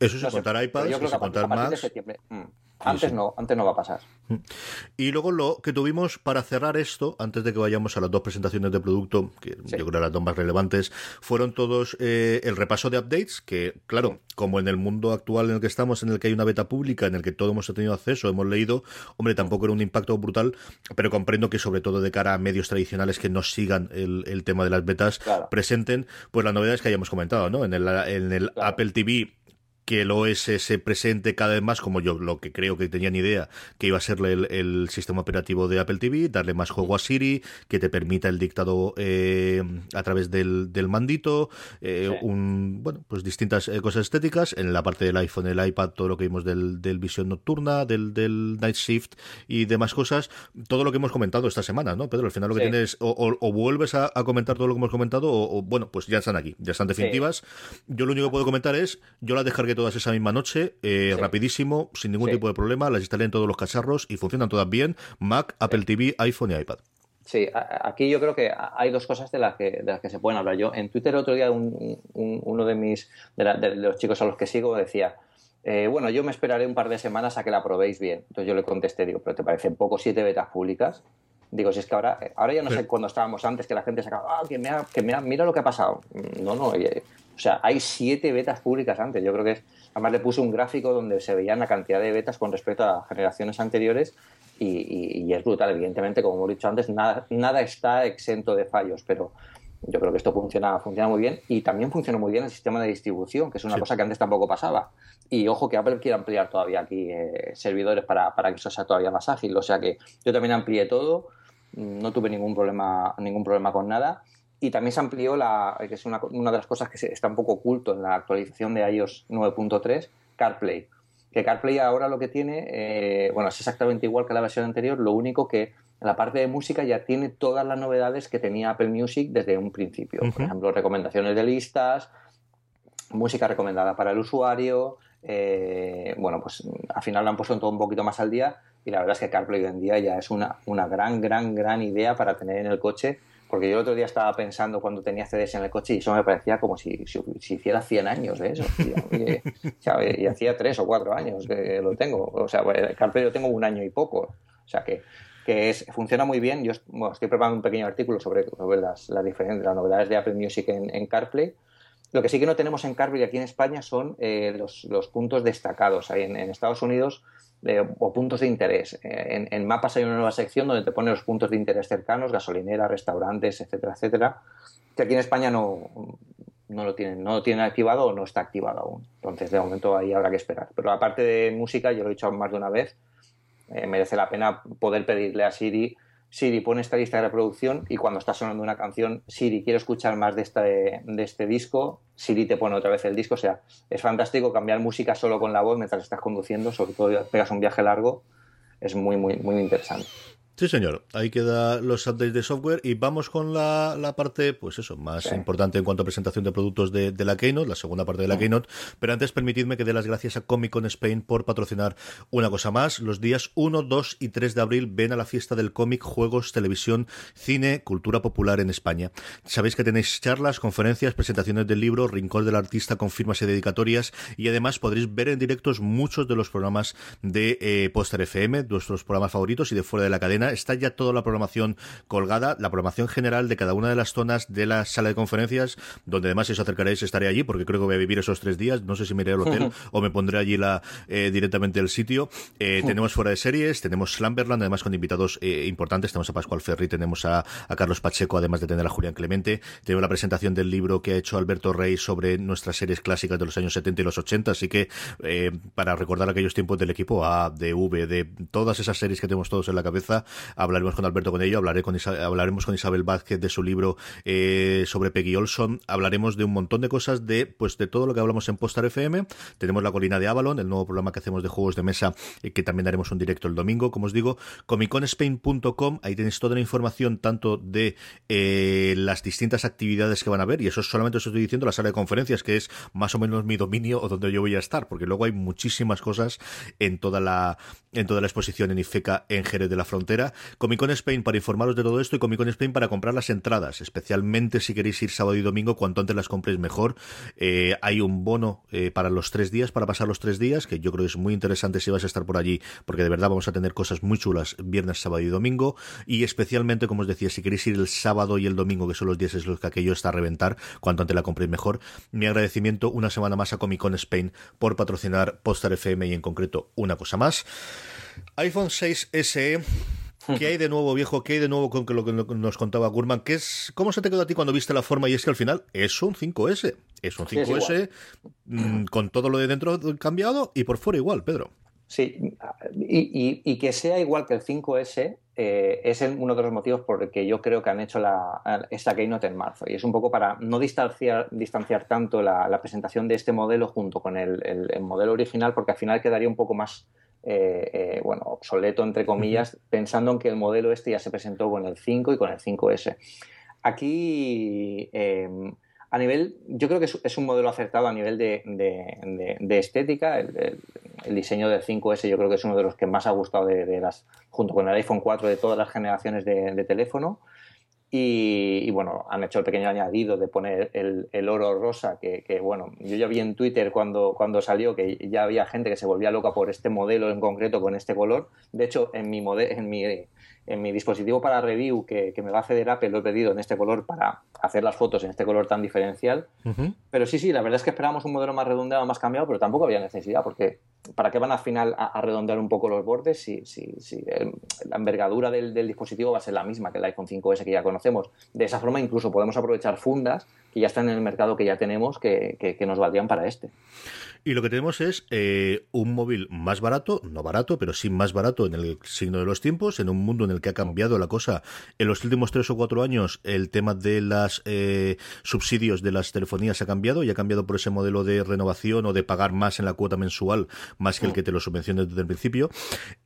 Eso sin contar iPad, sin contar Mac. Mm. Antes no, antes no va a pasar. Y luego lo que tuvimos para cerrar esto, antes de que vayamos a las dos presentaciones de producto, que yo creo las dos más relevantes, fueron todos eh, el repaso de updates, que claro, como en el mundo actual en el que estamos, en el que hay una beta pública, en el que todos hemos tenido acceso, hemos leído, hombre, tampoco era un impacto brutal, pero comprendo que sobre todo de cara a medios tradicionales que no sigan el, tema de las betas, presenten, pues las novedades que hayamos comentado, ¿no? En el, en el Apple TV que el OS se presente cada vez más, como yo lo que creo que tenía ni idea, que iba a ser el, sistema operativo de Apple TV, darle más juego a Siri, que te permita el dictado eh, a través del, del mandito, eh, un, bueno, pues distintas eh, cosas estéticas. En la parte del iPhone, el iPad, todo lo que vimos del, del visión nocturna, del, del Night Shift y demás cosas, todo lo que hemos comentado esta semana, ¿no, Pedro? Al final lo que tienes, o, o, vuelves a, comentar todo lo que hemos comentado, o, bueno, pues ya están aquí, ya están definitivas. Yo lo único que puedo comentar es, yo la descargué todas esa misma noche, eh, rapidísimo, sin ningún tipo de problema, las instalé en todos los cacharros y funcionan todas bien, Mac, Apple TV, iPhone y iPad. Sí, aquí yo creo que hay dos cosas de las que, de las que se pueden hablar. Yo en Twitter otro día uno de mis de, los chicos a los que sigo decía, eh, bueno, yo me esperaré un par de semanas a que la probéis bien. Entonces yo le contesté, digo, pero ¿te parecen poco siete betas públicas? Digo, si es que ahora, ahora ya no sé cuándo estábamos antes, que la gente sacaba, ah, que, me que mira lo que ha pasado. No, no, o sea, hay siete betas públicas antes. Yo creo que es, Además le puse un gráfico donde se veían la cantidad de betas con respecto a generaciones anteriores y, es brutal. Evidentemente, como hemos dicho antes, nada, nada está exento de fallos, pero yo creo que esto funciona, funciona muy bien y también funciona muy bien el sistema de distribución, que es una cosa que antes tampoco pasaba. Y ojo que Apple quiere ampliar todavía aquí eh, servidores para, para que eso sea todavía más ágil. O sea que yo también amplié todo, no tuve ningún problema, ningún problema con nada y también se amplió la, que es una, una de las cosas que está un poco oculto en la actualización de iOS 9.3, CarPlay. Que CarPlay ahora lo que tiene, eh, bueno, es exactamente igual que la versión anterior, lo único que en la parte de música ya tiene todas las novedades que tenía Apple Music desde un principio. Por ejemplo, recomendaciones de listas, música recomendada para el usuario. Eh, bueno, pues al final lo han puesto todo un poquito más al día y la verdad es que CarPlay hoy en día ya es una, una gran, gran, gran idea para tener en el coche porque yo el otro día estaba pensando cuando tenía CDs en el coche y eso me parecía como si, si, hiciera 100 años de eso. *laughs* Y, hacía 3 o 4 años que lo tengo. O sea, el CarPlay lo tengo un año y poco. O sea que, que es, funciona muy bien. Yo estoy preparando un pequeño artículo sobre, sobre las, las, diferentes, las novedades de Apple Music en, CarPlay. Lo que sí que no tenemos en CarPlay aquí en España son eh, los, los, puntos destacados. Ahí en, en Estados Unidos o puntos de interés. Eh, en, mapas hay una nueva sección donde te pone los puntos de interés cercanos, gasolineras, restaurantes, etcétera, etcétera, que aquí en España no, no lo tienen, no lo tienen activado o no está activado aún. Entonces, de momento ahí habrá que esperar. Pero aparte de música, yo lo he dicho más de una vez, eh, merece la pena poder pedirle a Siri Siri pone esta lista de reproducción y cuando está sonando una canción, Siri quiero escuchar más de de este disco, Siri te pone otra vez el disco. O sea, es fantástico cambiar música solo con la voz mientras estás conduciendo, sobre todo pegas un viaje largo, es muy, muy, muy interesante. Sí, señor. Ahí queda los updates de software y vamos con la, la parte, pues eso, más importante en cuanto a presentación de productos de, de, la Keynote, la segunda parte de la Keynote. Pero antes, permitidme que dé las gracias a Comic Con Spain por patrocinar una cosa más. Los días 1, 2 y 3 de abril ven a la fiesta del cómic, juegos, televisión, cine, cultura popular en España. Sabéis que tenéis charlas, conferencias, presentaciones del libro, Rincón del Artista con firmas y dedicatorias y además podréis ver en directos muchos de los programas de eh, Poster FM, nuestros programas favoritos y de fuera de la cadena está ya toda la programación colgada, la programación general de cada una de las zonas de la sala de conferencias, donde además si os acercaréis estaré allí, porque creo que voy a vivir esos tres días, no sé si me iré al hotel o me pondré allí la eh, directamente el sitio. Eh, tenemos fuera de series, tenemos Slamberland, además con invitados eh, importantes, tenemos a Pascual Ferri, tenemos a, Carlos Pacheco, además de tener a Julián Clemente, tenemos la presentación del libro que ha hecho Alberto Rey sobre nuestras series clásicas de los años 70 y los 80, así que para recordar aquellos tiempos del equipo A, de V, de todas esas series que tenemos todos en la cabeza, hablaremos con Alberto con ello, hablaré con hablaremos con Isabel Vázquez de su libro eh, sobre Peggy Olson, hablaremos de un montón de cosas de pues de todo lo que hablamos en Postar FM, tenemos la colina de Avalon, el nuevo programa que hacemos de juegos de mesa, y que también haremos un directo el domingo, como os digo, comiconspain.com, ahí tenéis toda la información tanto de eh, las distintas actividades que van a ver, y eso solamente os estoy diciendo la sala de conferencias, que es más o menos mi dominio o donde yo voy a estar, porque luego hay muchísimas cosas en toda la en toda la exposición en IFECA en Jerez de la Frontera. Comic Con Spain para informaros de todo esto y Comic Con Spain para comprar las entradas, especialmente si queréis ir sábado y domingo, cuanto antes las compréis mejor. Eh, hay un bono eh, para los tres días, para pasar los tres días, que yo creo que es muy interesante si vas a estar por allí, porque de verdad vamos a tener cosas muy chulas viernes, sábado y domingo. Y especialmente, como os decía, si queréis ir el sábado y el domingo, que son los días en los que aquello está a reventar, cuanto antes la compréis mejor. Mi agradecimiento una semana más a Comic Con Spain por patrocinar Postar FM y en concreto una cosa más iPhone 6 SE. ¿Qué hay de nuevo, viejo? ¿Qué hay de nuevo con lo que nos contaba Gurman? ¿Qué es, ¿Cómo se te quedó a ti cuando viste la forma? Y es que al final es un 5S. Es un 5S mm, con todo lo de dentro cambiado y por fuera igual, Pedro. Sí, y, que sea igual que el 5S eh, es uno de los motivos por el que yo creo que han hecho la, esta Keynote en marzo. Y es un poco para no distanciar, distanciar tanto la, presentación de este modelo junto con el modelo original, porque al final quedaría un poco más eh, eh, bueno, obsoleto, entre comillas, pensando en que el modelo este ya se presentó con el 5 y con el 5S. Aquí, em, a nivel, yo creo que es, un modelo acertado a nivel de, estética. El, diseño del 5S yo creo que es uno de los que más ha gustado de, las, junto con el iPhone 4 de todas las generaciones de, teléfono. Y, bueno, han hecho el pequeño añadido de poner el, oro rosa, que, bueno, yo ya vi en Twitter cuando, cuando salió que ya había gente que se volvía loca por este modelo en concreto con este color. De hecho, en mi, en mi, en mi dispositivo para review que, me va a ceder Apple lo he pedido en este color para hacer las fotos en este color tan diferencial. Pero sí, sí, la verdad es que esperábamos un modelo más redondeado, más cambiado, pero tampoco había necesidad, porque ¿para qué van al final a, redondear un poco los bordes si, si, si la envergadura del, dispositivo va a ser la misma que el iPhone 5S que ya conocemos? De esa forma incluso podemos aprovechar fundas que ya están en el mercado que ya tenemos que, que nos valdrían para este. Y lo que tenemos es eh, un móvil más barato, no barato, pero sí más barato en el signo de los tiempos, en un mundo en el que ha cambiado la cosa en los últimos tres o cuatro años. El tema de los eh, subsidios de las telefonías ha cambiado y ha cambiado por ese modelo de renovación o de pagar más en la cuota mensual, más que el que te lo subvencione desde el principio.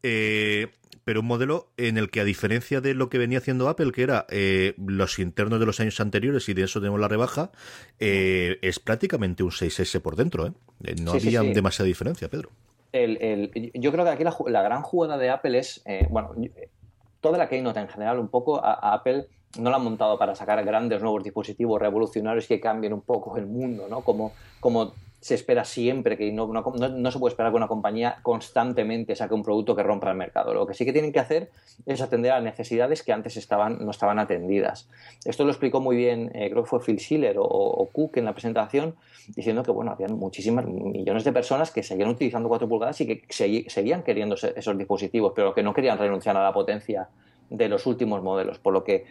Eh, pero un modelo en el que, a diferencia de lo que venía haciendo Apple, que era eh, los internos de los años anteriores, y de eso tenemos la rebaja, eh, es prácticamente un 6S por dentro. ¿eh? No había demasiada diferencia, Pedro. yo creo que aquí la, gran jugada de Apple es, bueno, toda la Keynote en general, un poco a, Apple no la han montado para sacar grandes nuevos dispositivos revolucionarios que cambien un poco el mundo, ¿no? Como, como se espera siempre que no, se puede esperar que una compañía constantemente saque un producto que rompa el mercado. Lo que sí que tienen que hacer es atender a necesidades que antes estaban, no estaban atendidas. Esto lo explicó muy bien, eh, creo que fue Phil Schiller o, Cook en la presentación, diciendo que bueno, habían muchísimas millones de personas que seguían utilizando 4 pulgadas y que seguían queriendo esos dispositivos, pero que no querían renunciar a la potencia de los últimos modelos. Por lo que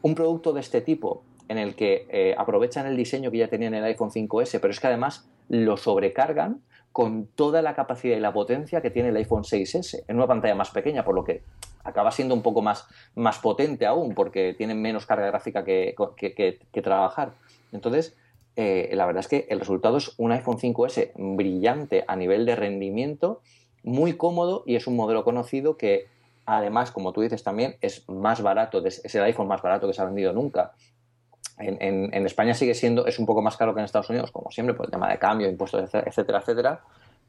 un producto de este tipo en el que eh, aprovechan el diseño que ya tenían en el iPhone 5S, pero es que además lo sobrecargan con toda la capacidad y la potencia que tiene el iPhone 6S en una pantalla más pequeña, por lo que acaba siendo un poco más, más potente aún, porque tiene menos carga gráfica que, trabajar. Entonces, eh, la verdad es que el resultado es un iPhone 5S brillante a nivel de rendimiento, muy cómodo y es un modelo conocido que además, como tú dices también, es más barato, es el iPhone más barato que se ha vendido nunca en, España sigue siendo, es un poco más caro que en Estados Unidos, como siempre, por el tema de cambio, impuestos, etcétera, etcétera,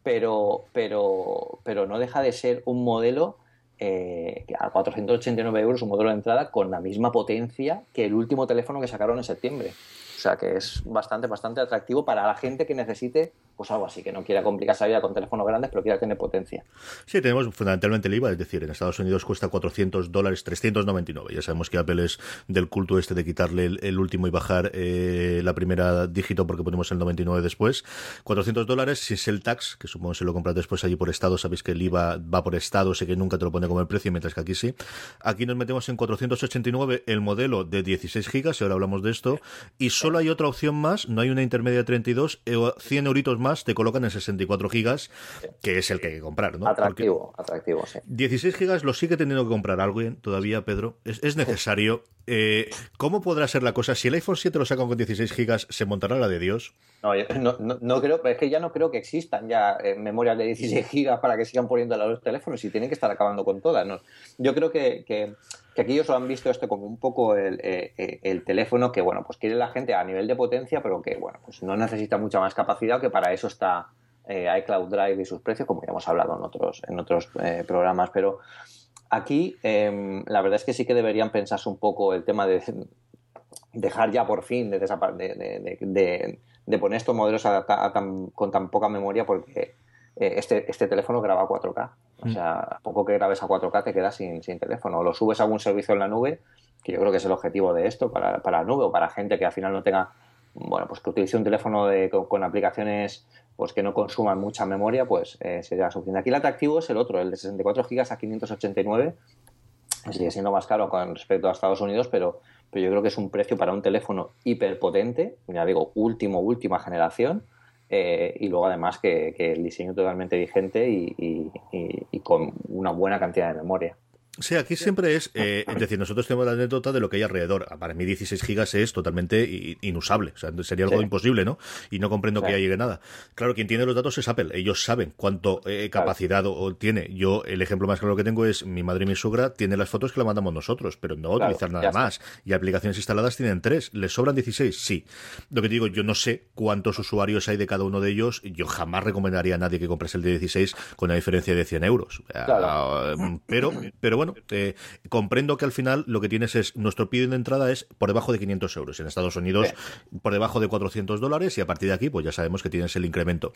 pero, pero, pero no deja de ser un modelo eh, a 489 euros, un modelo de entrada con la misma potencia que el último teléfono que sacaron en septiembre. O sea que es bastante, bastante atractivo para la gente que necesite pues algo así, que no quiera complicarse la vida con teléfonos grandes, pero quiera tener potencia. Sí, tenemos fundamentalmente el IVA, es decir, en Estados Unidos cuesta 400 dólares, 399. Ya sabemos que Apple es del culto este de quitarle el, último y bajar eh, la primera dígito porque ponemos el 99 después. 400 dólares, si es el tax, que supongo que si lo compras después allí por estado, sabéis que el IVA va por estado, sé que nunca te lo pone como el precio, mientras que aquí sí. Aquí nos metemos en 489 el modelo de 16 gigas, y ahora hablamos de esto, y solo solo hay otra opción más, no hay una intermedia de 32, 100 euritos más te colocan en 64 gigas, que es el que hay que comprar, ¿no? Atractivo, atractivo, sí. 16 gigas lo sigue teniendo que comprar alguien todavía, Pedro. Es, necesario. Eh, ¿Cómo podrá ser la cosa? Si el iPhone 7 lo sacan con 16 gigas, ¿se montará la de Dios? No, no, no, creo, es que ya no creo que existan ya eh, memorias de 16 gigas para que sigan poniendo a los teléfonos y tienen que estar acabando con todas. ¿no? Yo creo que, que, aquí ellos lo han visto esto como un poco el, eh, el, teléfono que, bueno, pues quiere la gente a nivel de potencia, pero que, bueno, pues no necesita mucha más capacidad, que para eso está iCloud Drive y sus precios, como ya hemos hablado en otros, en otros programas, pero Aquí, em, la verdad es que sí que deberían pensarse un poco el tema de dejar ya por fin de, de, poner estos modelos con tan poca memoria porque eh, este, este teléfono graba 4K. O mm. sea, a poco que grabes a 4K te quedas sin, sin teléfono. O lo subes a algún servicio en la nube, que yo creo que es el objetivo de esto para, para la nube o para gente que al final no tenga, bueno, pues que utilice un teléfono con aplicaciones pues que no consuman mucha memoria, pues eh, sería suficiente. Aquí el atractivo es el otro, el de 64 GB a 589, sigue siendo más caro con respecto a Estados Unidos, pero, pero yo creo que es un precio para un teléfono hiperpotente, ya digo, último, última generación, eh, y luego además que, el diseño totalmente vigente y con una buena cantidad de memoria. Sí, aquí siempre es, eh, es decir, nosotros tenemos la anécdota de lo que hay alrededor. Para mí 16 gigas es totalmente inusable, o sea, sería algo imposible, ¿no? Y no comprendo que ya llegue nada. Claro, quien tiene los datos es Apple, ellos saben cuánto eh, capacidad o, tiene. Yo, el ejemplo más claro que tengo es mi madre y mi suegra tienen las fotos que la mandamos nosotros, pero no utilizar nada más. Y aplicaciones instaladas tienen tres, ¿les sobran 16? Sí. Lo que digo, yo no sé cuántos usuarios hay de cada uno de ellos, yo jamás recomendaría a nadie que compres el de 16 con una diferencia de 100 euros. Pero, pero bueno, eh, comprendo que al final lo que tienes es, nuestro pedido de entrada es por debajo de 500 euros. En Estados Unidos, por debajo de 400 dólares y a partir de aquí, pues ya sabemos que tienes el incremento.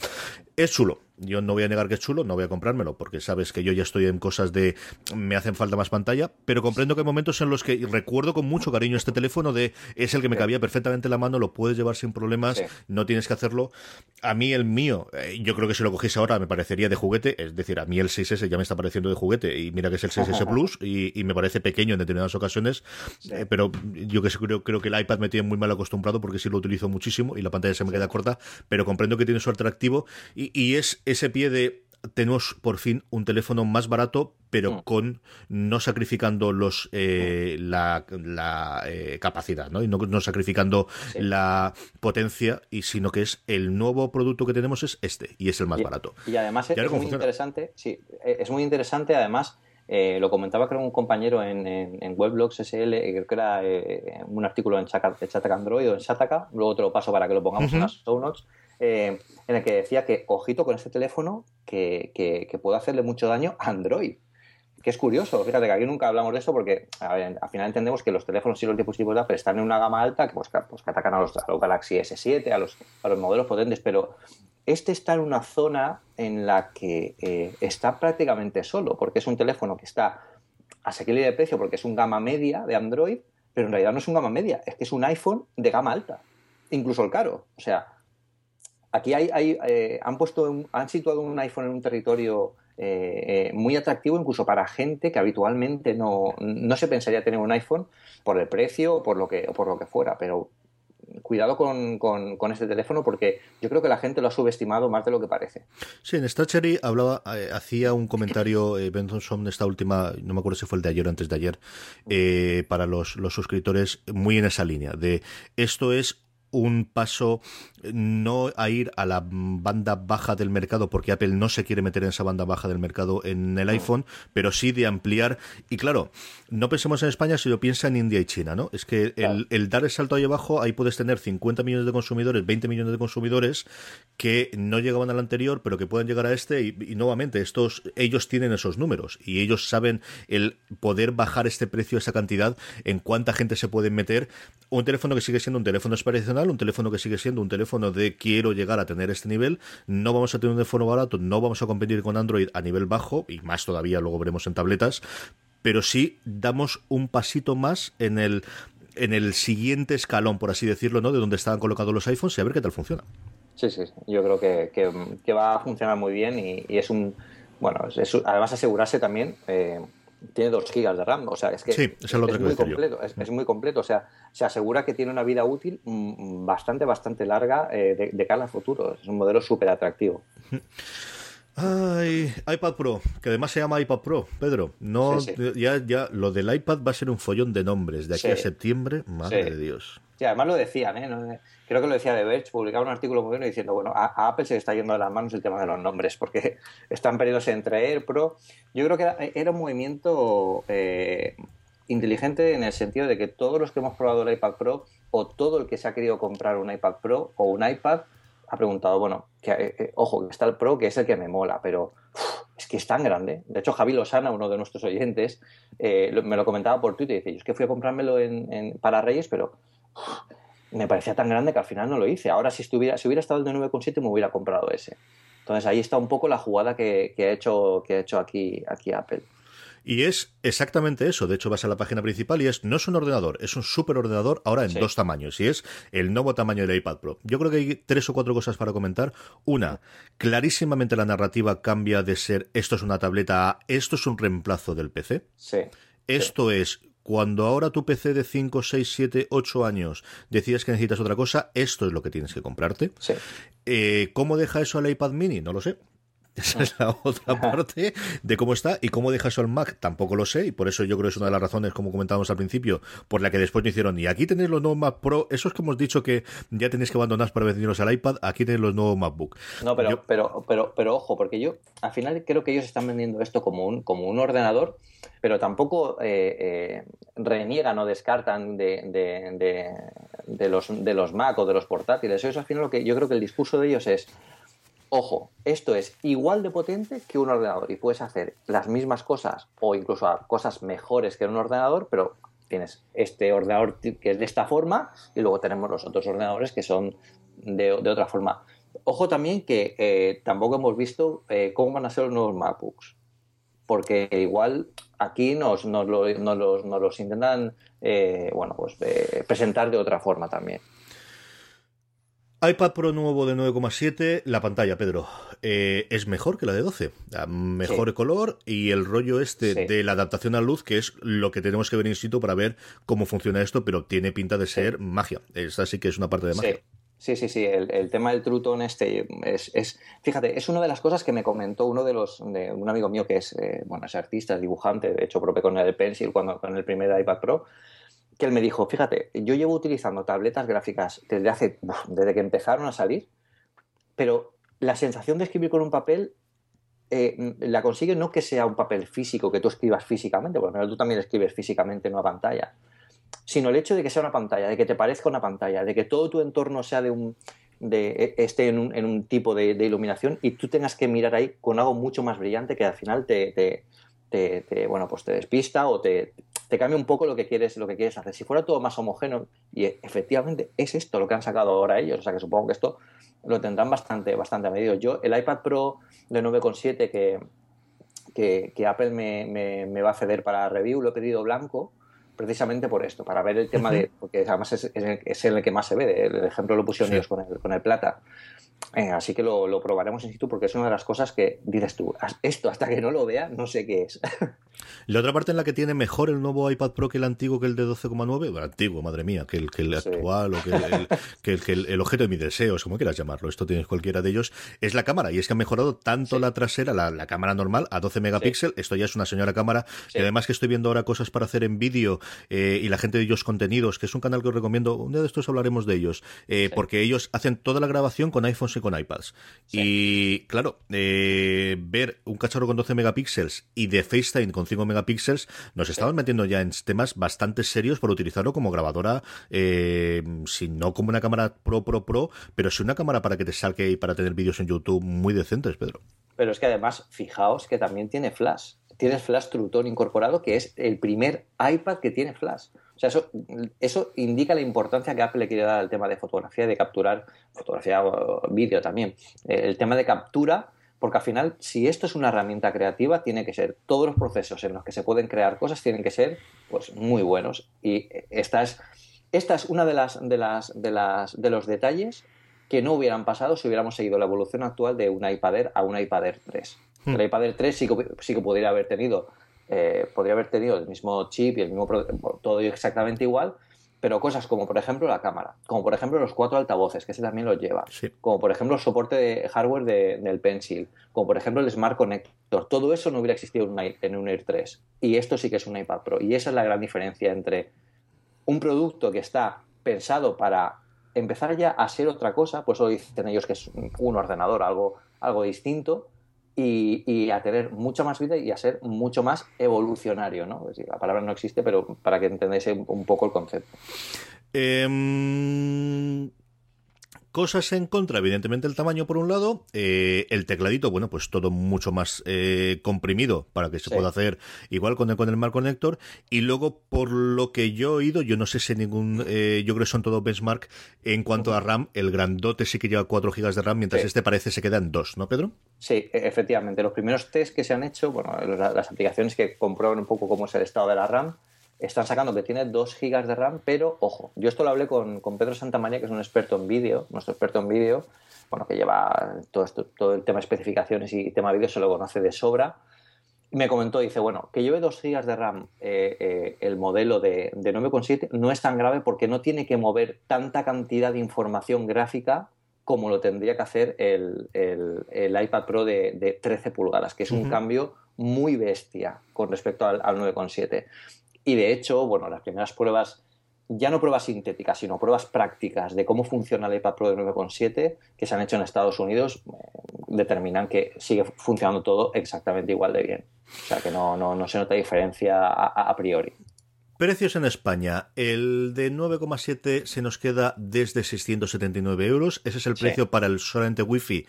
Es chulo. Yo no voy a negar que es chulo, no voy a comprármelo porque sabes que yo ya estoy en cosas de me hacen falta más pantalla, pero comprendo que hay momentos en los que recuerdo con mucho cariño este teléfono de es el que me cabía perfectamente en la mano, lo puedes llevar sin problemas, no tienes que hacerlo. A mí el mío, eh, yo creo que si lo cogiese ahora me parecería de juguete, es decir, a mí el 6S ya me está pareciendo de juguete y mira que es el 6S Plus y, me parece pequeño en determinadas ocasiones, eh, pero yo que creo, creo que el iPad me tiene muy mal acostumbrado porque sí lo utilizo muchísimo y la pantalla se me queda corta, pero comprendo que tiene su atractivo y, y es ese pie de tenemos por fin un teléfono más barato, pero mm. con no sacrificando los eh, mm. la, la eh, capacidad, ¿no? Y no, no sacrificando la potencia, y sino que es el nuevo producto que tenemos es este, y es el más barato. Y además es, muy interesante, sí, es muy interesante además eh, lo comentaba creo un compañero en, en, Weblogs SL, eh, creo que era eh, un artículo en Chataka Android o en Chataka, luego te lo paso para que lo pongamos en las show notes, en el que decía que ojito con este teléfono que, que, puede hacerle mucho daño a Android que es curioso, fíjate que aquí nunca hablamos de esto porque al final entendemos que los teléfonos y los dispositivos de Apple están en una gama alta que, pues, pues que atacan a los, a los, Galaxy S7, a los, a los modelos potentes, pero este está en una zona en la que eh, está prácticamente solo, porque es un teléfono que está asequible de precio porque es un gama media de Android, pero en realidad no es un gama media, es que es un iPhone de gama alta, incluso el caro. O sea, aquí hay, eh, han puesto, han situado un iPhone en un territorio eh, muy atractivo incluso para gente que habitualmente no, no, se pensaría tener un iPhone por el precio o por lo que, o por lo que fuera, pero cuidado con, con, este teléfono porque yo creo que la gente lo ha subestimado más de lo que parece. Sí, en Cherry hablaba, eh, hacía un comentario eh, Benson esta última, no me acuerdo si fue el de ayer o antes de ayer, eh, para los, los suscriptores, muy en esa línea, de esto es un paso no a ir a la banda baja del mercado, porque Apple no se quiere meter en esa banda baja del mercado en el iPhone, pero sí de ampliar. Y claro, no pensemos en España, si lo piensa en India y China, ¿no? Es que el, dar el salto ahí abajo, ahí puedes tener 50 millones de consumidores, 20 millones de consumidores que no llegaban al anterior, pero que puedan llegar a este. Y, nuevamente, estos, ellos tienen esos números y ellos saben el poder bajar este precio, esa cantidad, en cuánta gente se puede meter. Un teléfono que sigue siendo un teléfono un teléfono que sigue siendo un teléfono de quiero llegar a tener este nivel, no vamos a tener un teléfono barato, no vamos a competir con Android a nivel bajo, y más todavía luego veremos en tabletas, pero sí damos un pasito más en el en el siguiente escalón, por así decirlo, ¿no? De donde estaban colocados los iPhones y a ver qué tal funciona. Sí, sí, yo creo que, que, va a funcionar muy bien y, es un, bueno, además asegurarse también, eh, tiene 2 gigas de RAM, o sea, es que es, muy completo, es, muy completo, o sea, se asegura que tiene una vida útil mm, bastante, bastante larga eh, de, de, cara al futuro, es un modelo súper atractivo. Ay, iPad Pro, que además se llama iPad Pro, Pedro. No, ya, ya, lo del iPad va a ser un follón de nombres de aquí a septiembre, madre de Dios. Sí, además lo decían, ¿eh? creo que lo decía de Verge, publicaba un artículo muy bueno diciendo, bueno, a, Apple se le está yendo de las manos el tema de los nombres, porque *laughs* están perdidos entre Air Pro. Yo creo que era, un movimiento eh, inteligente en el sentido de que todos los que hemos probado el iPad Pro, o todo el que se ha querido comprar un iPad Pro o un iPad, ha preguntado, bueno, eh, eh, ojo, que está el Pro, que es el que me mola, pero es que es tan grande. De hecho, Javi Lozana, uno de nuestros oyentes, eh, me lo comentaba por Twitter y dice, yo es que fui a comprármelo en, para Reyes, pero me parecía tan grande que al final no lo hice. Ahora, si, estuviera, si hubiera estado el de 9,7, me hubiera comprado ese. Entonces, ahí está un poco la jugada que, ha, hecho, que ha hecho aquí, aquí Apple. Y es exactamente eso. De hecho, vas a la página principal y es no es un ordenador, es un superordenador ahora en dos tamaños. Y es el nuevo tamaño del iPad Pro. Yo creo que hay tres o cuatro cosas para comentar. Una, clarísimamente la narrativa cambia de ser esto es una tableta a esto es un reemplazo del PC. Sí. Esto es cuando ahora tu PC de 5, 6, 7, 8 años decides que necesitas otra cosa, esto es lo que tienes que comprarte. Sí. Eh, ¿Cómo deja eso al iPad mini? No lo sé. *laughs* Esa es la otra parte de cómo está y cómo deja eso el Mac, tampoco lo sé, y por eso yo creo que es una de las razones, como comentábamos al principio, por la que después no hicieron. Y aquí tenéis los nuevos Mac Pro, esos que hemos dicho que ya tenéis que abandonar para venirnos al iPad, aquí tenéis los nuevos MacBook. No, pero, pero, pero, pero ojo, porque yo al final creo que ellos están vendiendo esto como un, como un ordenador, pero tampoco eh, eh, reniegan o descartan de, de, de, los, de los Mac o de los portátiles. Eso al final lo que yo creo que el discurso de ellos es Ojo, esto es igual de potente que un ordenador y puedes hacer las mismas cosas o incluso cosas mejores que un ordenador, pero tienes este ordenador que es de esta forma y luego tenemos los otros ordenadores que son de, otra forma. Ojo también que eh, tampoco hemos visto eh, cómo van a ser los nuevos MacBooks, porque igual aquí nos, nos, los, intentan eh, bueno, pues, presentar de otra forma también iPad Pro nuevo de 9,7, la pantalla, Pedro, eh, es mejor que la de 12. Mejor color y el rollo este de la adaptación a luz, que es lo que tenemos que ver in situ para ver cómo funciona esto, pero tiene pinta de ser magia. Esta sí que es una parte de magia. Sí, sí, sí, el, tema del Truton este es, fíjate, es una de las cosas que me comentó uno de los, de un amigo mío que es, eh, bueno, es artista, es dibujante, de hecho propio con el Pencil cuando con el primer iPad Pro, que él me dijo, fíjate, yo llevo utilizando tabletas gráficas desde hace, desde que empezaron a salir, pero la sensación de escribir con un papel eh, la consigue no que sea un papel físico, que tú escribas físicamente, porque tú también escribes físicamente en una pantalla, sino el hecho de que sea una pantalla, de que te parezca una pantalla, de que todo tu entorno sea de un, de, e, esté en un, en un tipo de, iluminación y tú tengas que mirar ahí con algo mucho más brillante que al final te, te, bueno, pues te despista o te, te, cambia un poco lo que quieres, lo que quieres hacer. Si fuera todo más homogéneo, y efectivamente es esto lo que han sacado ahora ellos, o sea que supongo que esto lo tendrán bastante, bastante medido. Yo, el iPad Pro de 9,7 que, que, Apple me, me, va a ceder para review, lo he pedido blanco, precisamente por esto, para ver el tema de, porque además es, es, el, que más se ve, el ejemplo lo pusieron ellos con el, con el plata. Eh, así que lo, lo, probaremos in situ porque es una de las cosas que dices tú, esto hasta que no lo vea no sé qué es. *laughs* La otra parte en la que tiene mejor el nuevo iPad Pro que el antiguo, que el de 12,9, bueno, antiguo, madre mía, que el, que el actual o que, el, que, el, objeto de mis deseos, como quieras llamarlo, esto tienes cualquiera de ellos, es la cámara. Y es que ha mejorado tanto la trasera, la, cámara normal, a 12 megapíxeles, esto ya es una señora cámara, y además que estoy viendo ahora cosas para hacer en vídeo eh, y la gente de ellos contenidos, que es un canal que os recomiendo, un día de estos hablaremos de ellos, eh, porque ellos hacen toda la grabación con iPhones y con iPads. Y claro, eh, ver un cacharro con 12 megapíxeles y de FaceTime con 5 megapíxeles, nos estamos metiendo ya en temas bastante serios por utilizarlo como grabadora, eh, si no como una cámara pro, pro, pro, pero si una cámara para que te salga y para tener vídeos en YouTube muy decentes, Pedro. Pero es que además, fijaos que también tiene flash. Tienes flash Truton incorporado, que es el primer iPad que tiene flash. O sea, eso, eso indica la importancia que Apple le quiere dar al tema de fotografía, de capturar fotografía o vídeo también. El tema de captura, porque al final, si esto es una herramienta creativa, tiene que ser, todos los procesos en los que se pueden crear cosas tienen que ser pues muy buenos. Y esta es, esta es una de las, de las, de las, de los detalles que no hubieran pasado si hubiéramos seguido la evolución actual de un iPad Air a un iPad Air 3. El iPad Air 3 sí que, sí que podría haber tenido eh, podría haber tenido el mismo chip y el mismo todo exactamente igual, pero cosas como por ejemplo la cámara, como por ejemplo los cuatro altavoces, que ese también los lleva, como por ejemplo el soporte de hardware del Pencil, como por ejemplo el Smart Connector, todo eso no hubiera existido en un Air 3 y esto sí que es un iPad Pro y esa es la gran diferencia entre un producto que está pensado para empezar ya a ser otra cosa, pues hoy dicen ellos que es un ordenador, algo, algo distinto, y, a tener mucha más vida y a ser mucho más evolucionario, ¿no? la palabra no existe, pero para que entendáis un poco el concepto. Em, Cosas en contra, evidentemente el tamaño por un lado, eh, el tecladito, bueno, pues todo mucho más eh, comprimido para que se pueda hacer igual con el, con el Mark Connector. Y luego, por lo que yo he oído, yo no sé si ningún, eh, yo creo que son todos benchmark en cuanto a RAM, el grandote sí que lleva 4 GB de RAM, mientras este parece se queda en 2, ¿no, Pedro? Sí, e, efectivamente. Los primeros test que se han hecho, bueno, las aplicaciones que comprueban un poco cómo es el estado de la RAM, están sacando que tiene 2 GB de RAM, pero ojo, yo esto lo hablé con, con Pedro Santamaría, que es un experto en vídeo, nuestro experto en vídeo, bueno, que lleva todo, esto, todo el tema de especificaciones y tema vídeo, se lo conoce de sobra. Y me comentó, dice, bueno, que lleve 2 GB de RAM eh, eh, el modelo de, de 9,7 no es tan grave porque no tiene que mover tanta cantidad de información gráfica como lo tendría que hacer el, el, iPad Pro de, de, 13 pulgadas, que es un cambio muy bestia con respecto al, al 9,7. Y de hecho, bueno, las primeras pruebas, ya no pruebas sintéticas, sino pruebas prácticas de cómo funciona el iPad Pro de 9,7 que se han hecho en Estados Unidos, eh, determinan que sigue funcionando todo exactamente igual de bien. O sea que no, no, se nota diferencia a, priori. Precios en España. El de 9,7 se nos queda desde 679 euros. Ese es el precio para el solamente Wi-Fi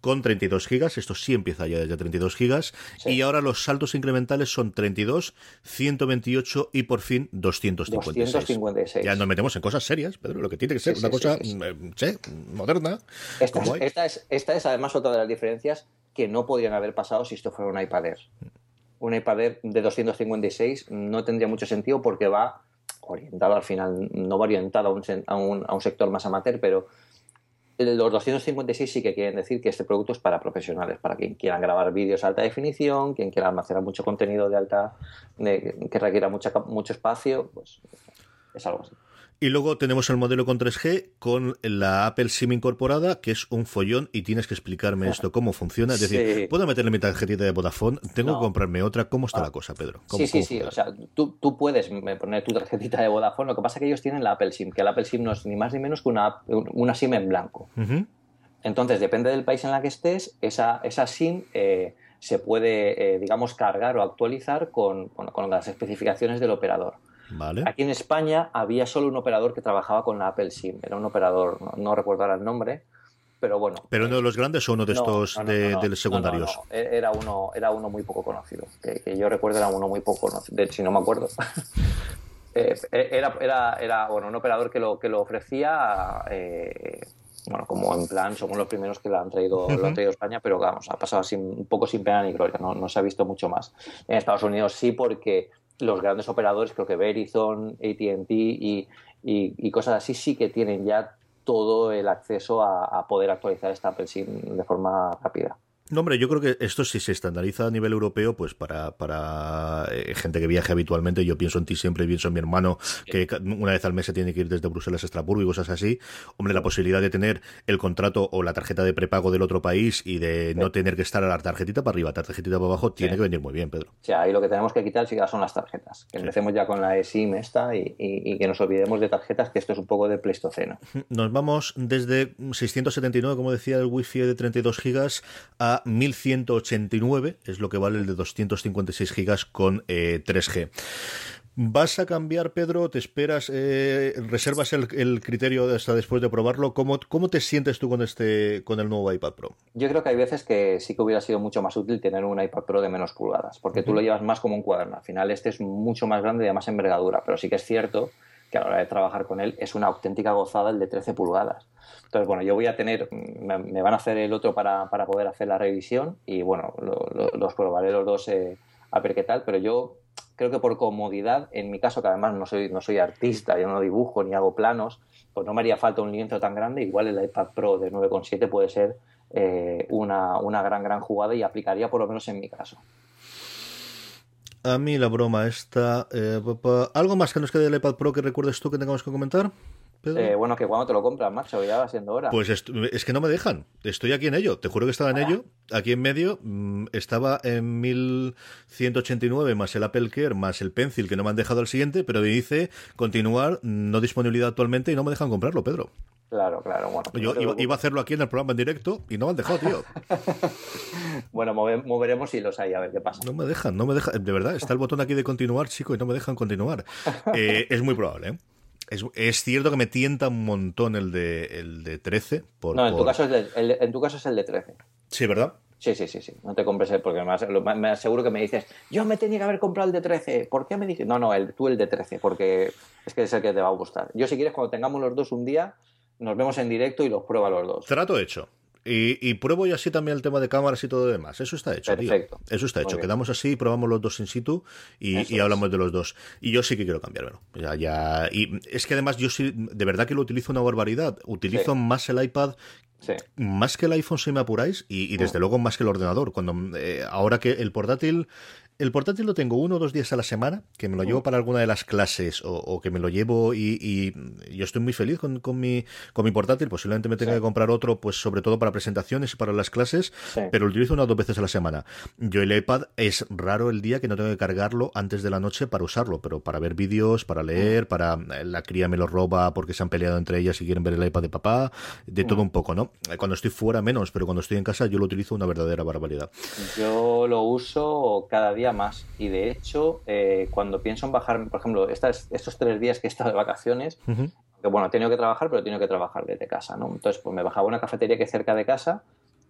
con 32 gigas, esto sí empieza ya desde 32 gigas, y ahora los saltos incrementales son 32, 128 y por fin 256. 256. Ya nos metemos en cosas serias, Pedro, lo que tiene que ser una cosa eh, moderna. Esta es, esta, es, además otra de las diferencias que no podrían haber pasado si esto fuera un iPad Air. Un iPad Air de 256 no tendría mucho sentido porque va orientado al final, no va orientado a un, a un, a un sector más amateur, pero los 256 sí que quieren decir que este producto es para profesionales, para quien quieran grabar vídeos a alta definición, quien quiera almacenar mucho contenido de alta, que requiera mucha, mucho espacio, pues es algo así. Y luego tenemos el modelo con 3G con la Apple SIM incorporada, que es un follón y tienes que explicarme *laughs* esto, cómo funciona. Es decir, ¿puedo meterle mi tarjetita de Vodafone? ¿Tengo que comprarme otra? ¿Cómo está la cosa, Pedro? sí, sí, sí. O sea, tú, tú, puedes poner tu tarjetita de Vodafone. Lo que pasa es que ellos tienen la Apple SIM, que la Apple SIM no es ni más ni menos que una, una SIM en blanco. Entonces, depende del país en la que estés, esa, esa SIM eh, se puede, eh, digamos, cargar o actualizar con, con las especificaciones del operador. Aquí en España había solo un operador que trabajaba con la Apple SIM. Era un operador, no, recuerdo ahora el nombre, pero bueno. ¿Pero uno de los grandes o uno de estos de, secundarios? E-, era uno, era uno muy poco conocido. Que, yo recuerdo era uno muy poco conocido. si no me acuerdo. *laughs* Eh, e-, era, era, era bueno, un operador que lo, que lo ofrecía. Eh, bueno, como en plan, somos los primeros que lo han traído, lo han traído a España, pero vamos, ha pasado un poco sin pena ni gloria, no, no se ha visto mucho más. En Estados Unidos sí, porque los grandes operadores, creo que Verizon, ATT y, y, cosas así, sí que tienen ya todo el acceso a, a poder actualizar esta Apple SIM de forma rápida. No, hombre, yo creo que esto si se estandariza a nivel europeo, pues para, para eh, gente que viaje habitualmente, yo pienso en ti siempre, pienso en mi hermano, que una vez al mes se tiene que ir desde Bruselas a Estrasburgo y cosas así. Hombre, la posibilidad de tener el contrato o la tarjeta de prepago del otro país y de no tener que estar a la tarjetita para arriba, tarjetita para abajo, tiene que venir muy bien, Pedro. Sí, ahí lo que tenemos que quitar sí son las tarjetas. Que empecemos ya con la eSIM esta y, y, que nos olvidemos de tarjetas, que esto es un poco de pleistoceno. Nos vamos desde 679, como decía, el wifi de 32 gigas a 1189, es lo que vale el de 256 gigas con 3G. Eh, ¿Vas a cambiar, Pedro? ¿Te esperas? Eh, ¿Reservas el, criterio hasta después de probarlo? ¿Cómo, ¿Cómo te sientes tú con este con el nuevo iPad Pro? Yo creo que hay veces que sí que hubiera sido mucho más útil tener un iPad Pro de menos pulgadas, porque tú lo llevas más como un cuaderno. Al final este es mucho más grande y de más envergadura, pero sí que es cierto que a la hora de trabajar con él es una auténtica gozada el de 13 pulgadas. Entonces, bueno, yo voy a tener, me, van a hacer el otro para, para, poder hacer la revisión y bueno, los probaré los dos eh, a ver qué tal, pero yo creo que por comodidad, en mi caso, que además no soy, no soy artista, yo no dibujo ni hago planos, pues no me haría falta un lienzo tan grande, igual el iPad Pro de 9,7 puede ser eh, una, una gran, gran jugada y aplicaría por lo menos en mi caso. a mí la broma esta. Eh, ¿Algo más que nos quede del iPad Pro que recuerdes tú que tengamos que comentar? Eh, bueno, que cuando te lo compras, macho, ya va siendo hora. Pues es, que no me dejan. Estoy aquí en ello. Te juro que estaba en ello. Aquí en medio mm, estaba en 1189 más el Apple Care más el Pencil que no me han dejado al siguiente, pero me dice continuar, no disponibilidad actualmente y no me dejan comprarlo, Pedro. Claro, claro. Bueno, Yo iba, a hacerlo aquí en el programa en directo y no me han dejado, tío. *laughs* bueno, moveremos y los hay, a ver qué pasa. No me dejan, no me dejan. De verdad, está el botón aquí de continuar, chico, y no me dejan continuar. *laughs* Eh, es muy probable, ¿eh? Es, cierto que me tienta un montón el de, el de 13. Por, no, en, Tu caso es el, en tu caso es el de 13. Sí, ¿verdad? Sí, sí, sí, sí. No te compres el, porque me, aseguro que me dices, yo me tenía que haber comprado el de 13. ¿Por qué me dices? No, no, el, tú el de 13, porque es que es el que te va a gustar. Yo, si quieres, cuando tengamos los dos un día, nos vemos en directo y los prueba los dos. Trato hecho. Y, pruebo y así también el tema de cámaras y todo lo demás. Eso está hecho, Perfecto. Eso está hecho. Quedamos así, probamos los dos in situ y, hablamos de los dos. Y yo sí que quiero cambiarlo. Ya, ya. Y es que además yo sí, de verdad que lo utilizo una barbaridad. Utilizo más el iPad Más que el iPhone si me apuráis y, desde mm. luego más que el ordenador. Cuando eh, ahora que el portátil el portátil lo tengo uno o dos días a la semana, que me lo llevo mm. para alguna de las clases o, que me lo llevo y, yo estoy muy feliz con, mi, con mi portátil. Posiblemente me tenga que comprar otro, pues sobre todo para presentaciones y para las clases, pero lo utilizo una o dos veces a la semana. Yo el iPad es raro el día que no tengo que cargarlo antes de la noche para usarlo, pero para ver vídeos, para leer, mm. para eh, la cría me lo roba porque se han peleado entre ellas y quieren ver el iPad de papá, de todo mm. un poco, ¿no? Cuando estoy fuera menos, pero cuando estoy en casa yo lo utilizo una verdadera barbaridad. Yo lo uso cada día más. Y de hecho, eh, cuando pienso en bajar, por ejemplo, estas, estos tres días que he estado de vacaciones, que bueno, he tenido que trabajar, pero he tenido que trabajar desde casa, ¿no? Entonces, pues me bajaba una cafetería que es cerca de casa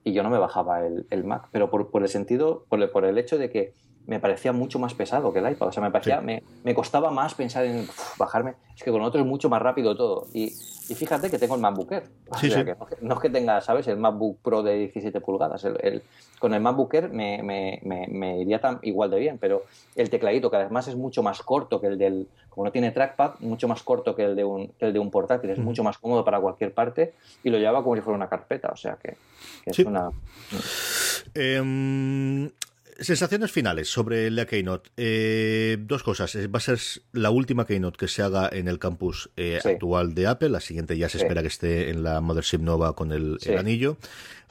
y yo no me bajaba el, el Mac, pero por, por el sentido, por el, por el hecho de que me parecía mucho más pesado que el iPad. O sea, me parecía, me, me, costaba más pensar en bajarme. Es que con otro es mucho más rápido todo. Y, y fíjate que tengo el MacBook Air. Sí, sí. no, es que tenga, ¿sabes? El MacBook Pro de 17 pulgadas. El, con el MacBook Air me, me, me, iría tan, igual de bien, pero el tecladito, que además es mucho más corto que el del. Como no tiene trackpad, mucho más corto que el de un, el de un portátil. Es mucho más cómodo para cualquier parte y lo llevaba como si fuera una carpeta. O sea que, es una. Eh, Sensaciones finales sobre la Keynote. Eh, dos cosas. Va a ser la última Keynote que se haga en el campus eh, actual de Apple. La siguiente ya se espera que esté en la Mothership Nova con el, anillo.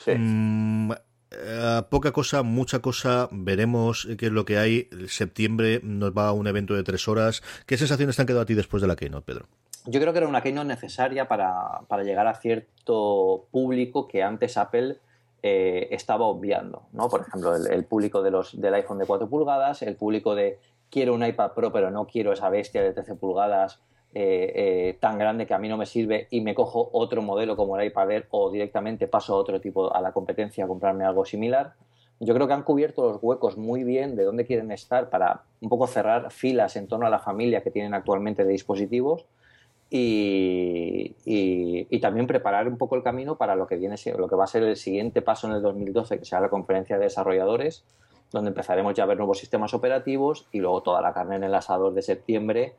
Mm, eh, poca cosa, mucha cosa. Veremos qué es lo que hay. Septiembre nos va a un evento de tres horas. ¿Qué sensaciones te han quedado a ti después de la Keynote, Pedro? Yo creo que era una Keynote necesaria para, para llegar a cierto público que antes Apple eh, estaba obviando, ¿no? Por ejemplo, el, público de los, del iPhone de 4 pulgadas, el público de quiero un iPad Pro pero no quiero esa bestia de 13 pulgadas eh, eh, tan grande que a mí no me sirve y me cojo otro modelo como el iPad Air o directamente paso a otro tipo, a la competencia a comprarme algo similar. Yo creo que han cubierto los huecos muy bien de dónde quieren estar para un poco cerrar filas en torno a la familia que tienen actualmente de dispositivos y, también preparar un poco el camino para lo que viene lo que va a ser el siguiente paso en el 2012 que será la conferencia de desarrolladores donde empezaremos ya a ver nuevos sistemas operativos y luego toda la carne en el asador de septiembre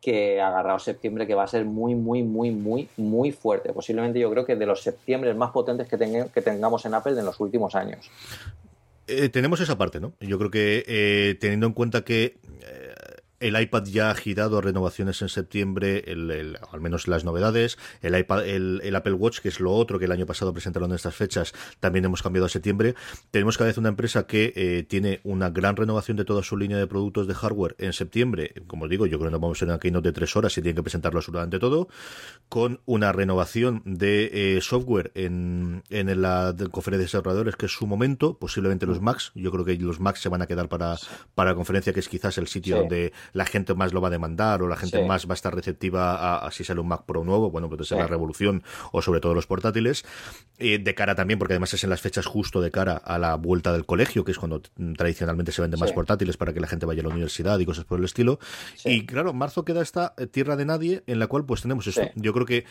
que agarrado septiembre que va a ser muy muy muy muy muy fuerte posiblemente yo creo que de los septiembre más potentes que, que tengamos en Apple en los últimos años eh, tenemos esa parte, ¿no? Yo creo que eh, teniendo en cuenta que eh, el iPad ya ha girado a renovaciones en septiembre, el, al menos las novedades. El, iPad, el, Apple Watch, que es lo otro que el año pasado presentaron en estas fechas, también hemos cambiado a septiembre. Tenemos cada vez una empresa que eh, tiene una gran renovación de toda su línea de productos de hardware en septiembre. Como digo, yo creo que no vamos a tener una keynote de tres horas y tienen que presentarlo absolutamente todo. Con una renovación de eh, software en, en la conferencia de desarrolladores, que es su momento. Posiblemente los Macs. Yo creo que los Macs se van a quedar para, para la conferencia, que es quizás el sitio donde la gente más lo va a demandar o la gente más va a estar receptiva a, si sale un Mac Pro nuevo, bueno, pues es la revolución o sobre todo los portátiles. Eh, de cara también, porque además es en las fechas justo de cara a la vuelta del colegio, que es cuando tradicionalmente se venden más portátiles para que la gente vaya a la universidad y cosas por el estilo. Y claro, marzo queda esta tierra de nadie en la cual pues tenemos esto. Yo creo que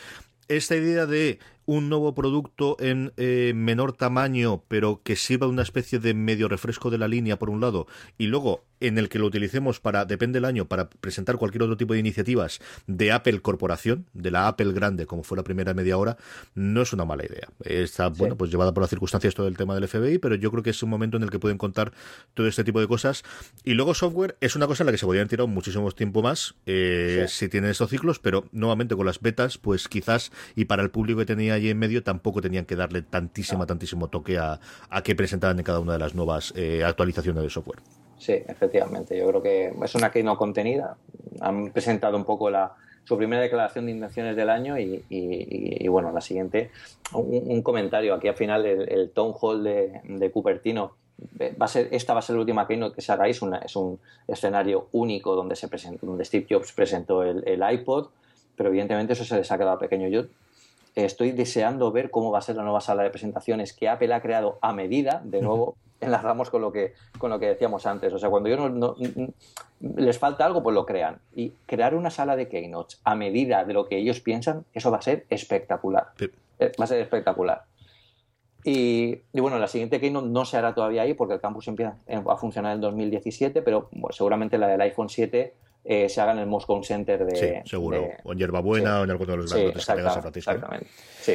esta idea de un nuevo producto en eh, menor tamaño, pero que sirva una especie de medio refresco de la línea, por un lado, y luego en el que lo utilicemos para, depende del año, para presentar cualquier otro tipo de iniciativas de Apple Corporación, de la Apple grande, como fue la primera media hora, no es una mala idea. Está, bueno, pues llevada por las circunstancias todo el tema del FBI, pero yo creo que es un momento en el que pueden contar todo este tipo de cosas. Y luego software es una cosa en la que se podrían tirar muchísimo tiempo más eh, si tienen estos ciclos, pero nuevamente con las betas, pues quizás, y para el público que tenía allí en medio, tampoco tenían que darle tantísima, tantísimo toque a, a que presentaban en cada una de las nuevas eh, actualizaciones de software. Sí, efectivamente. Yo creo que es una no contenida. Han presentado un poco la, su primera declaración de intenciones del año y, bueno, la siguiente, un, comentario. Aquí al final el, el Town Hall de, de, Cupertino, eh, va a ser, esta va a ser la última keynote que se hagáis, una, es un escenario único donde, se presentó, donde Steve Jobs presentó el, el, iPod, pero evidentemente eso se les ha quedado pequeño. Yo estoy deseando ver cómo va a ser la nueva sala de presentaciones que Apple ha creado a medida, de *laughs* nuevo enlazamos con lo que, con lo que decíamos antes. O sea, cuando yo no, les falta algo, pues lo crean. Y crear una sala de keynotes a medida de lo que ellos piensan, eso va a ser espectacular. Eh, va a ser espectacular. Y, bueno, la siguiente keynote no se hará todavía ahí porque el campus empieza a funcionar en 2017, pero seguramente la del iPhone 7 eh, se haga en el Moscow Center de... Sí, seguro. o en Hierbabuena o en alguno de los grandes sí, que Exactamente, sí.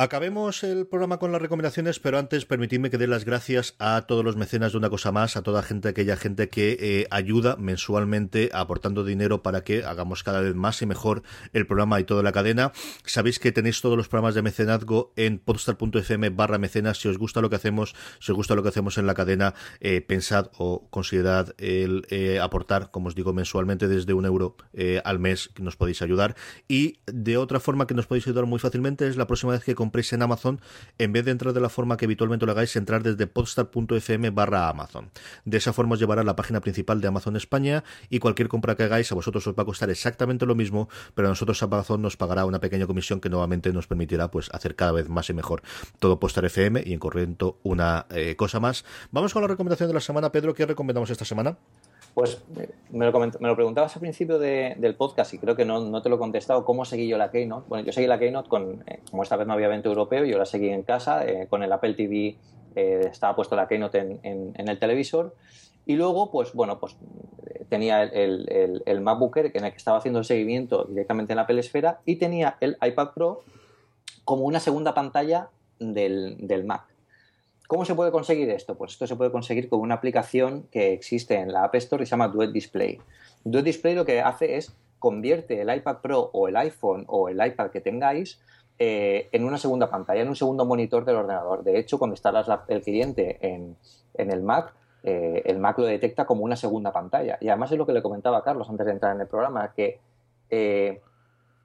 Acabemos el programa con las recomendaciones, pero antes permitidme que dé las gracias a todos los mecenas de una cosa más, a toda gente, aquella gente que eh, ayuda mensualmente aportando dinero para que hagamos cada vez más y mejor el programa y toda la cadena. Sabéis que tenéis todos los programas de mecenazgo en podstar.fm barra mecenas. Si os gusta lo que hacemos, si os gusta lo que hacemos en la cadena, eh, pensad o considerad el eh, aportar, como os digo, mensualmente desde un euro al mes nos podéis ayudar. Y de otra forma que nos podéis ayudar muy fácilmente es la próxima vez que compréis en Amazon, en vez de entrar de la forma que habitualmente lo hagáis, entrar desde podstar.fm barra Amazon. De esa forma os llevará a la página principal de Amazon España y cualquier compra que hagáis a vosotros os va a costar exactamente lo mismo, pero a nosotros Amazon nos pagará una pequeña comisión que nuevamente nos permitirá pues hacer cada vez más y mejor todo Postar FM y en corriente una eh, cosa más. Vamos con la recomendación de la semana. Pedro, ¿qué recomendamos esta semana? Pues me lo, me lo preguntabas al principio del podcast y creo que no, te lo he contestado. ¿Cómo seguí yo la Keynote? Bueno, yo seguí la Keynote con, eh, como esta vez no había evento europeo, yo la seguí en casa eh, con el Apple TV, eh, estaba puesto la Keynote en, el televisor. Y luego, pues bueno, pues tenía el, el, el, MacBook en el que estaba haciendo el seguimiento directamente en la Apple Esfera y tenía el iPad Pro como una segunda pantalla del Mac. ¿Cómo se puede conseguir esto? Pues esto se puede conseguir con una aplicación que existe en la App Store y se llama Duet Display. Duet Display lo que hace es convierte el iPad Pro o el iPhone o el iPad que tengáis eh, en una segunda pantalla, en un segundo monitor del ordenador. De hecho, cuando instalas el cliente en, el Mac, eh, el Mac lo detecta como una segunda pantalla. Y además es lo que le comentaba a Carlos antes de entrar en el programa, que eh,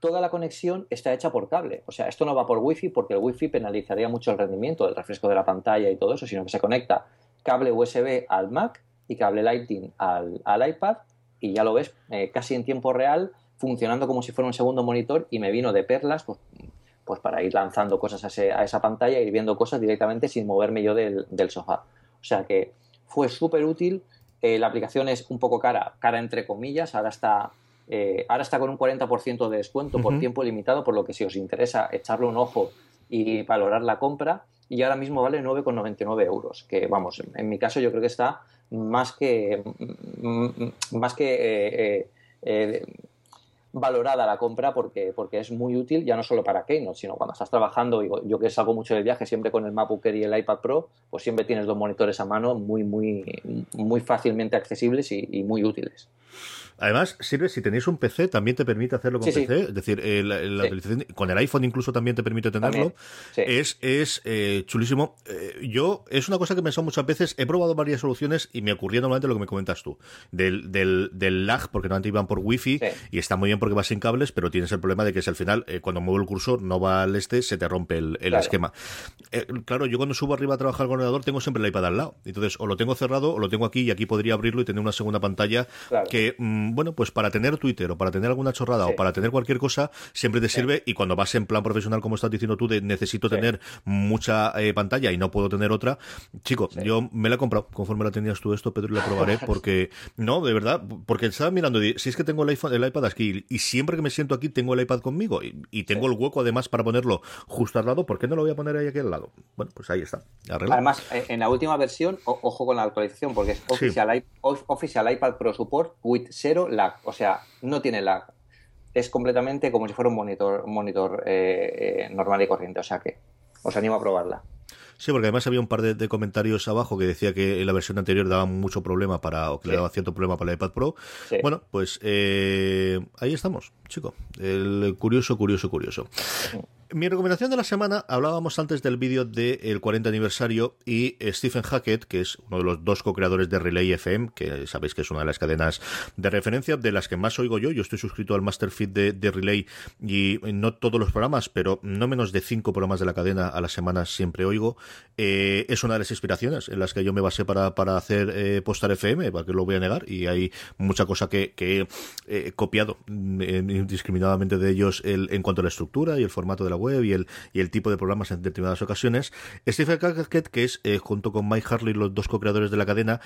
toda la conexión está hecha por cable. O sea, esto no va por Wi-Fi porque el Wi-Fi penalizaría mucho el rendimiento del refresco de la pantalla y todo eso, sino que se conecta cable USB al Mac y cable Lightning al, iPad y ya lo ves eh, casi en tiempo real funcionando como si fuera un segundo monitor y me vino de perlas pues, pues para ir lanzando cosas a, esa pantalla y viendo cosas directamente sin moverme yo del, sofá. O sea que fue súper útil. Eh, la aplicación es un poco cara, cara entre comillas, ahora está eh, ahora está con un 40% de descuento por tiempo limitado, por lo que si os interesa echarle un ojo y valorar la compra, y ahora mismo vale 9,99 euros, que vamos, en mi caso yo creo que está más que, mm, más que eh, eh, valorada la compra porque, porque es muy útil ya no solo para Keynote, sino cuando estás trabajando, yo, yo que salgo mucho de viaje siempre con el MacBook Air y el iPad Pro, pues siempre tienes dos monitores a mano muy, muy, muy fácilmente accesibles y muy útiles. Además, sirve si tenéis un PC, también te permite hacerlo con PC. Es decir, con el iPhone incluso también te permite tenerlo. Es, es eh, chulísimo. Eh, yo, es una cosa que he pensado muchas veces. He probado varias soluciones y me ocurría normalmente lo que me comentas tú. Del, del, del lag, porque no iban por wifi y está muy bien porque vas sin cables, pero tienes el problema de que si al final, eh, cuando muevo el cursor, no va al este, se te rompe el, esquema. claro, yo cuando subo arriba a trabajar con el ordenador tengo siempre el iPad al lado. Entonces, o lo tengo cerrado o lo tengo aquí y aquí podría abrirlo y tener una segunda pantalla que. Mm, bueno, pues para tener Twitter o para tener alguna chorrada o para tener cualquier cosa, siempre te sirve y cuando vas en plan profesional, como estás diciendo tú, de necesito tener mucha eh, pantalla y no puedo tener otra, chico, yo me la he comprado. Conforme la tenías tú esto, Pedro, y la *laughs* probaré porque, no, de verdad, porque estaba mirando, si es que tengo el, iPhone, el iPad aquí y siempre que me siento aquí tengo el iPad conmigo y, tengo el hueco además para ponerlo justo al lado, ¿por qué no lo voy a poner ahí aquí al lado? Bueno, pues ahí está. Además, eh, en la última versión, ojo con la actualización, porque es Official, iPad Pro Support with zero lag, o sea, no tiene lag. Es completamente como si fuera un monitor, monitor eh, eh, normal y corriente, o sea que os animo a probarla. Sí, porque además había un par de, comentarios abajo que decía que la versión anterior daba mucho problema para, o que le daba cierto problema para el iPad Pro. Bueno, pues ahí estamos, chico. El curioso, curioso, curioso. Mi recomendación de la semana, hablábamos antes del vídeo del 40 aniversario y Stephen Hackett, que es uno de los dos co-creadores de Relay FM, que sabéis que es una de las cadenas de referencia de las que más oigo yo. Yo estoy suscrito al Master Feed de, Relay y no todos los programas, pero no menos de cinco programas de la cadena a la semana siempre oigo. Eh, es una de las inspiraciones en las que yo me basé para, para hacer eh, Postar FM, para que lo voy a negar, y hay mucha cosa que, he eh, copiado indiscriminadamente de ellos en cuanto a la estructura y el formato de la web y el, y el tipo de programas en determinadas ocasiones. Stephen Hackett, que es eh, junto con Mike Harley, los dos co-creadores de la cadena,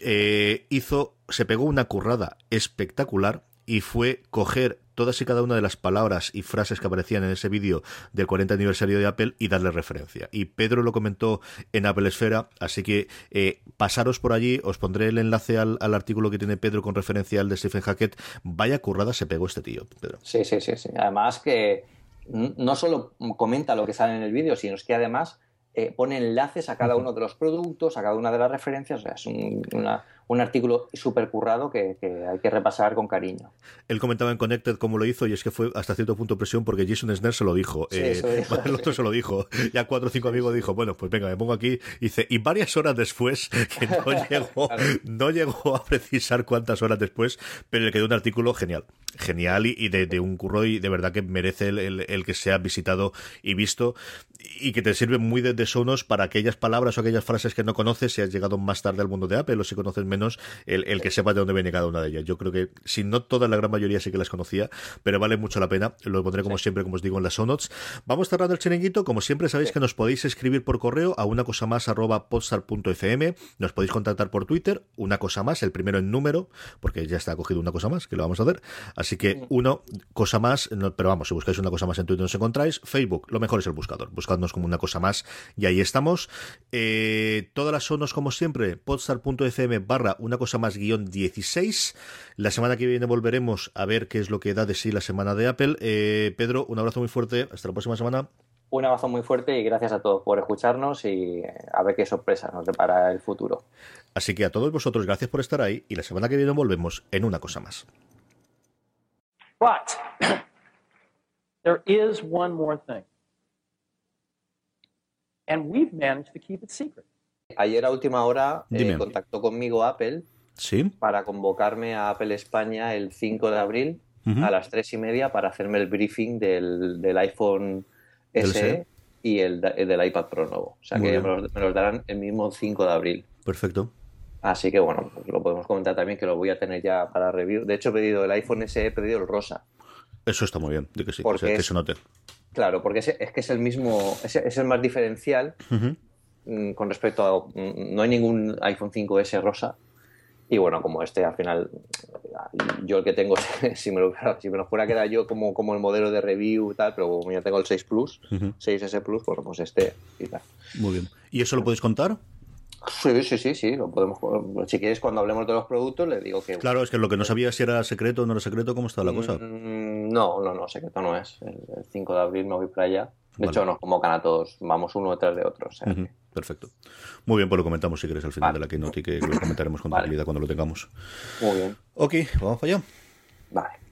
eh, hizo, se pegó una currada espectacular y fue coger todas y cada una de las palabras y frases que aparecían en ese vídeo del 40 aniversario de Apple y darle referencia. Y Pedro lo comentó en Apple Esfera, así que eh, pasaros por allí, os pondré el enlace al, artículo que tiene Pedro con referencia al de Stephen Hackett. Vaya currada se pegó este tío, Pedro. Sí, sí, sí, sí. Además que no solo comenta lo que sale en el vídeo, sino que además eh, pone enlaces a cada uno de los productos, a cada una de las referencias. O sea, es una, un artículo súper currado que, hay que repasar con cariño. Él comentaba en Connected cómo lo hizo y es que fue hasta cierto punto presión porque Jason Snell se lo dijo. Eh, *laughs* el otro se lo dijo. Ya cuatro o cinco amigos dijo, bueno, pues venga, me pongo aquí. Y dice, y varias horas después, *laughs* que no llegó, no llegó a precisar cuántas horas después, pero le quedó un artículo genial. Genial y, de, un curro y de verdad que merece el, que sea visitado y visto y que te sirve muy de, de sonos para aquellas palabras o aquellas frases que no conoces si has llegado más tarde al mundo de Apple o si conoces menos el, que sepa de dónde viene cada una de ellas. Yo creo que, si no toda la gran mayoría sí que las conocía, pero vale mucho la pena. Lo pondré como siempre, como os digo, en las sonots. Vamos cerrando el chiringuito. Como siempre, sabéis que nos podéis escribir por correo a una cosa más arroba podstar.fm. Nos podéis contactar por Twitter, una cosa más, el primero en número, porque ya está cogido una cosa más, que lo vamos a hacer. Así que uno, cosa más, pero vamos, si buscáis una cosa más en Twitter nos encontráis. Facebook, lo mejor es el buscador. Buscadnos como una cosa más y ahí estamos. Eh, todas las sonos, como siempre, podstar.fm barra una cosa más guion 16. La semana que viene volveremos a ver qué es lo que da de sí la semana de Apple. Eh, Pedro, un abrazo muy fuerte. Hasta la próxima semana. Un abrazo muy fuerte y gracias a todos por escucharnos y a ver qué sorpresa nos depara el futuro. Así que a todos vosotros, gracias por estar ahí y la semana que viene volvemos en una cosa más. But *clears throat* there is one more thing. And we've managed to keep it secret. Ayer a última hora eh, contactó conmigo Apple para convocarme a Apple España el 5 de abril a las 3 y media para hacerme el briefing del, iPhone SE y el, del iPad Pro nuevo. O sea que me los, darán el mismo 5 de abril. Perfecto. Así que bueno, pues lo podemos comentar también que lo voy a tener ya para review. De hecho, he pedido el iPhone SE, he pedido el rosa. Eso está muy bien, de que sí, que se note. Claro, porque es, que es el mismo, es, el más diferencial. Mm, con respecto a. Mm, no hay ningún iPhone 5S rosa. Y bueno, como este al final, yo el que tengo, *laughs* si me lo, si me lo fuera a quedar yo como, como el modelo de review y tal, pero como ya tengo el 6 Plus, 6S Plus, bueno, pues este y tal. Muy bien. ¿Y eso lo puedes contar? Sí, sí, sí, sí, lo podemos. Si quieres, cuando hablemos de los productos, le digo que. Claro, es que lo que no sabía si era secreto o no era secreto, ¿cómo está la cosa? Mm, no, no, no, secreto no es. El, 5 de abril me voy para allá. De hecho, nos convocan a todos, vamos uno detrás de otro. Perfecto. Muy bien, pues lo comentamos si quieres al final de la keynote y que lo comentaremos con tranquilidad cuando lo tengamos. Muy bien. Ok, vamos allá. Vale.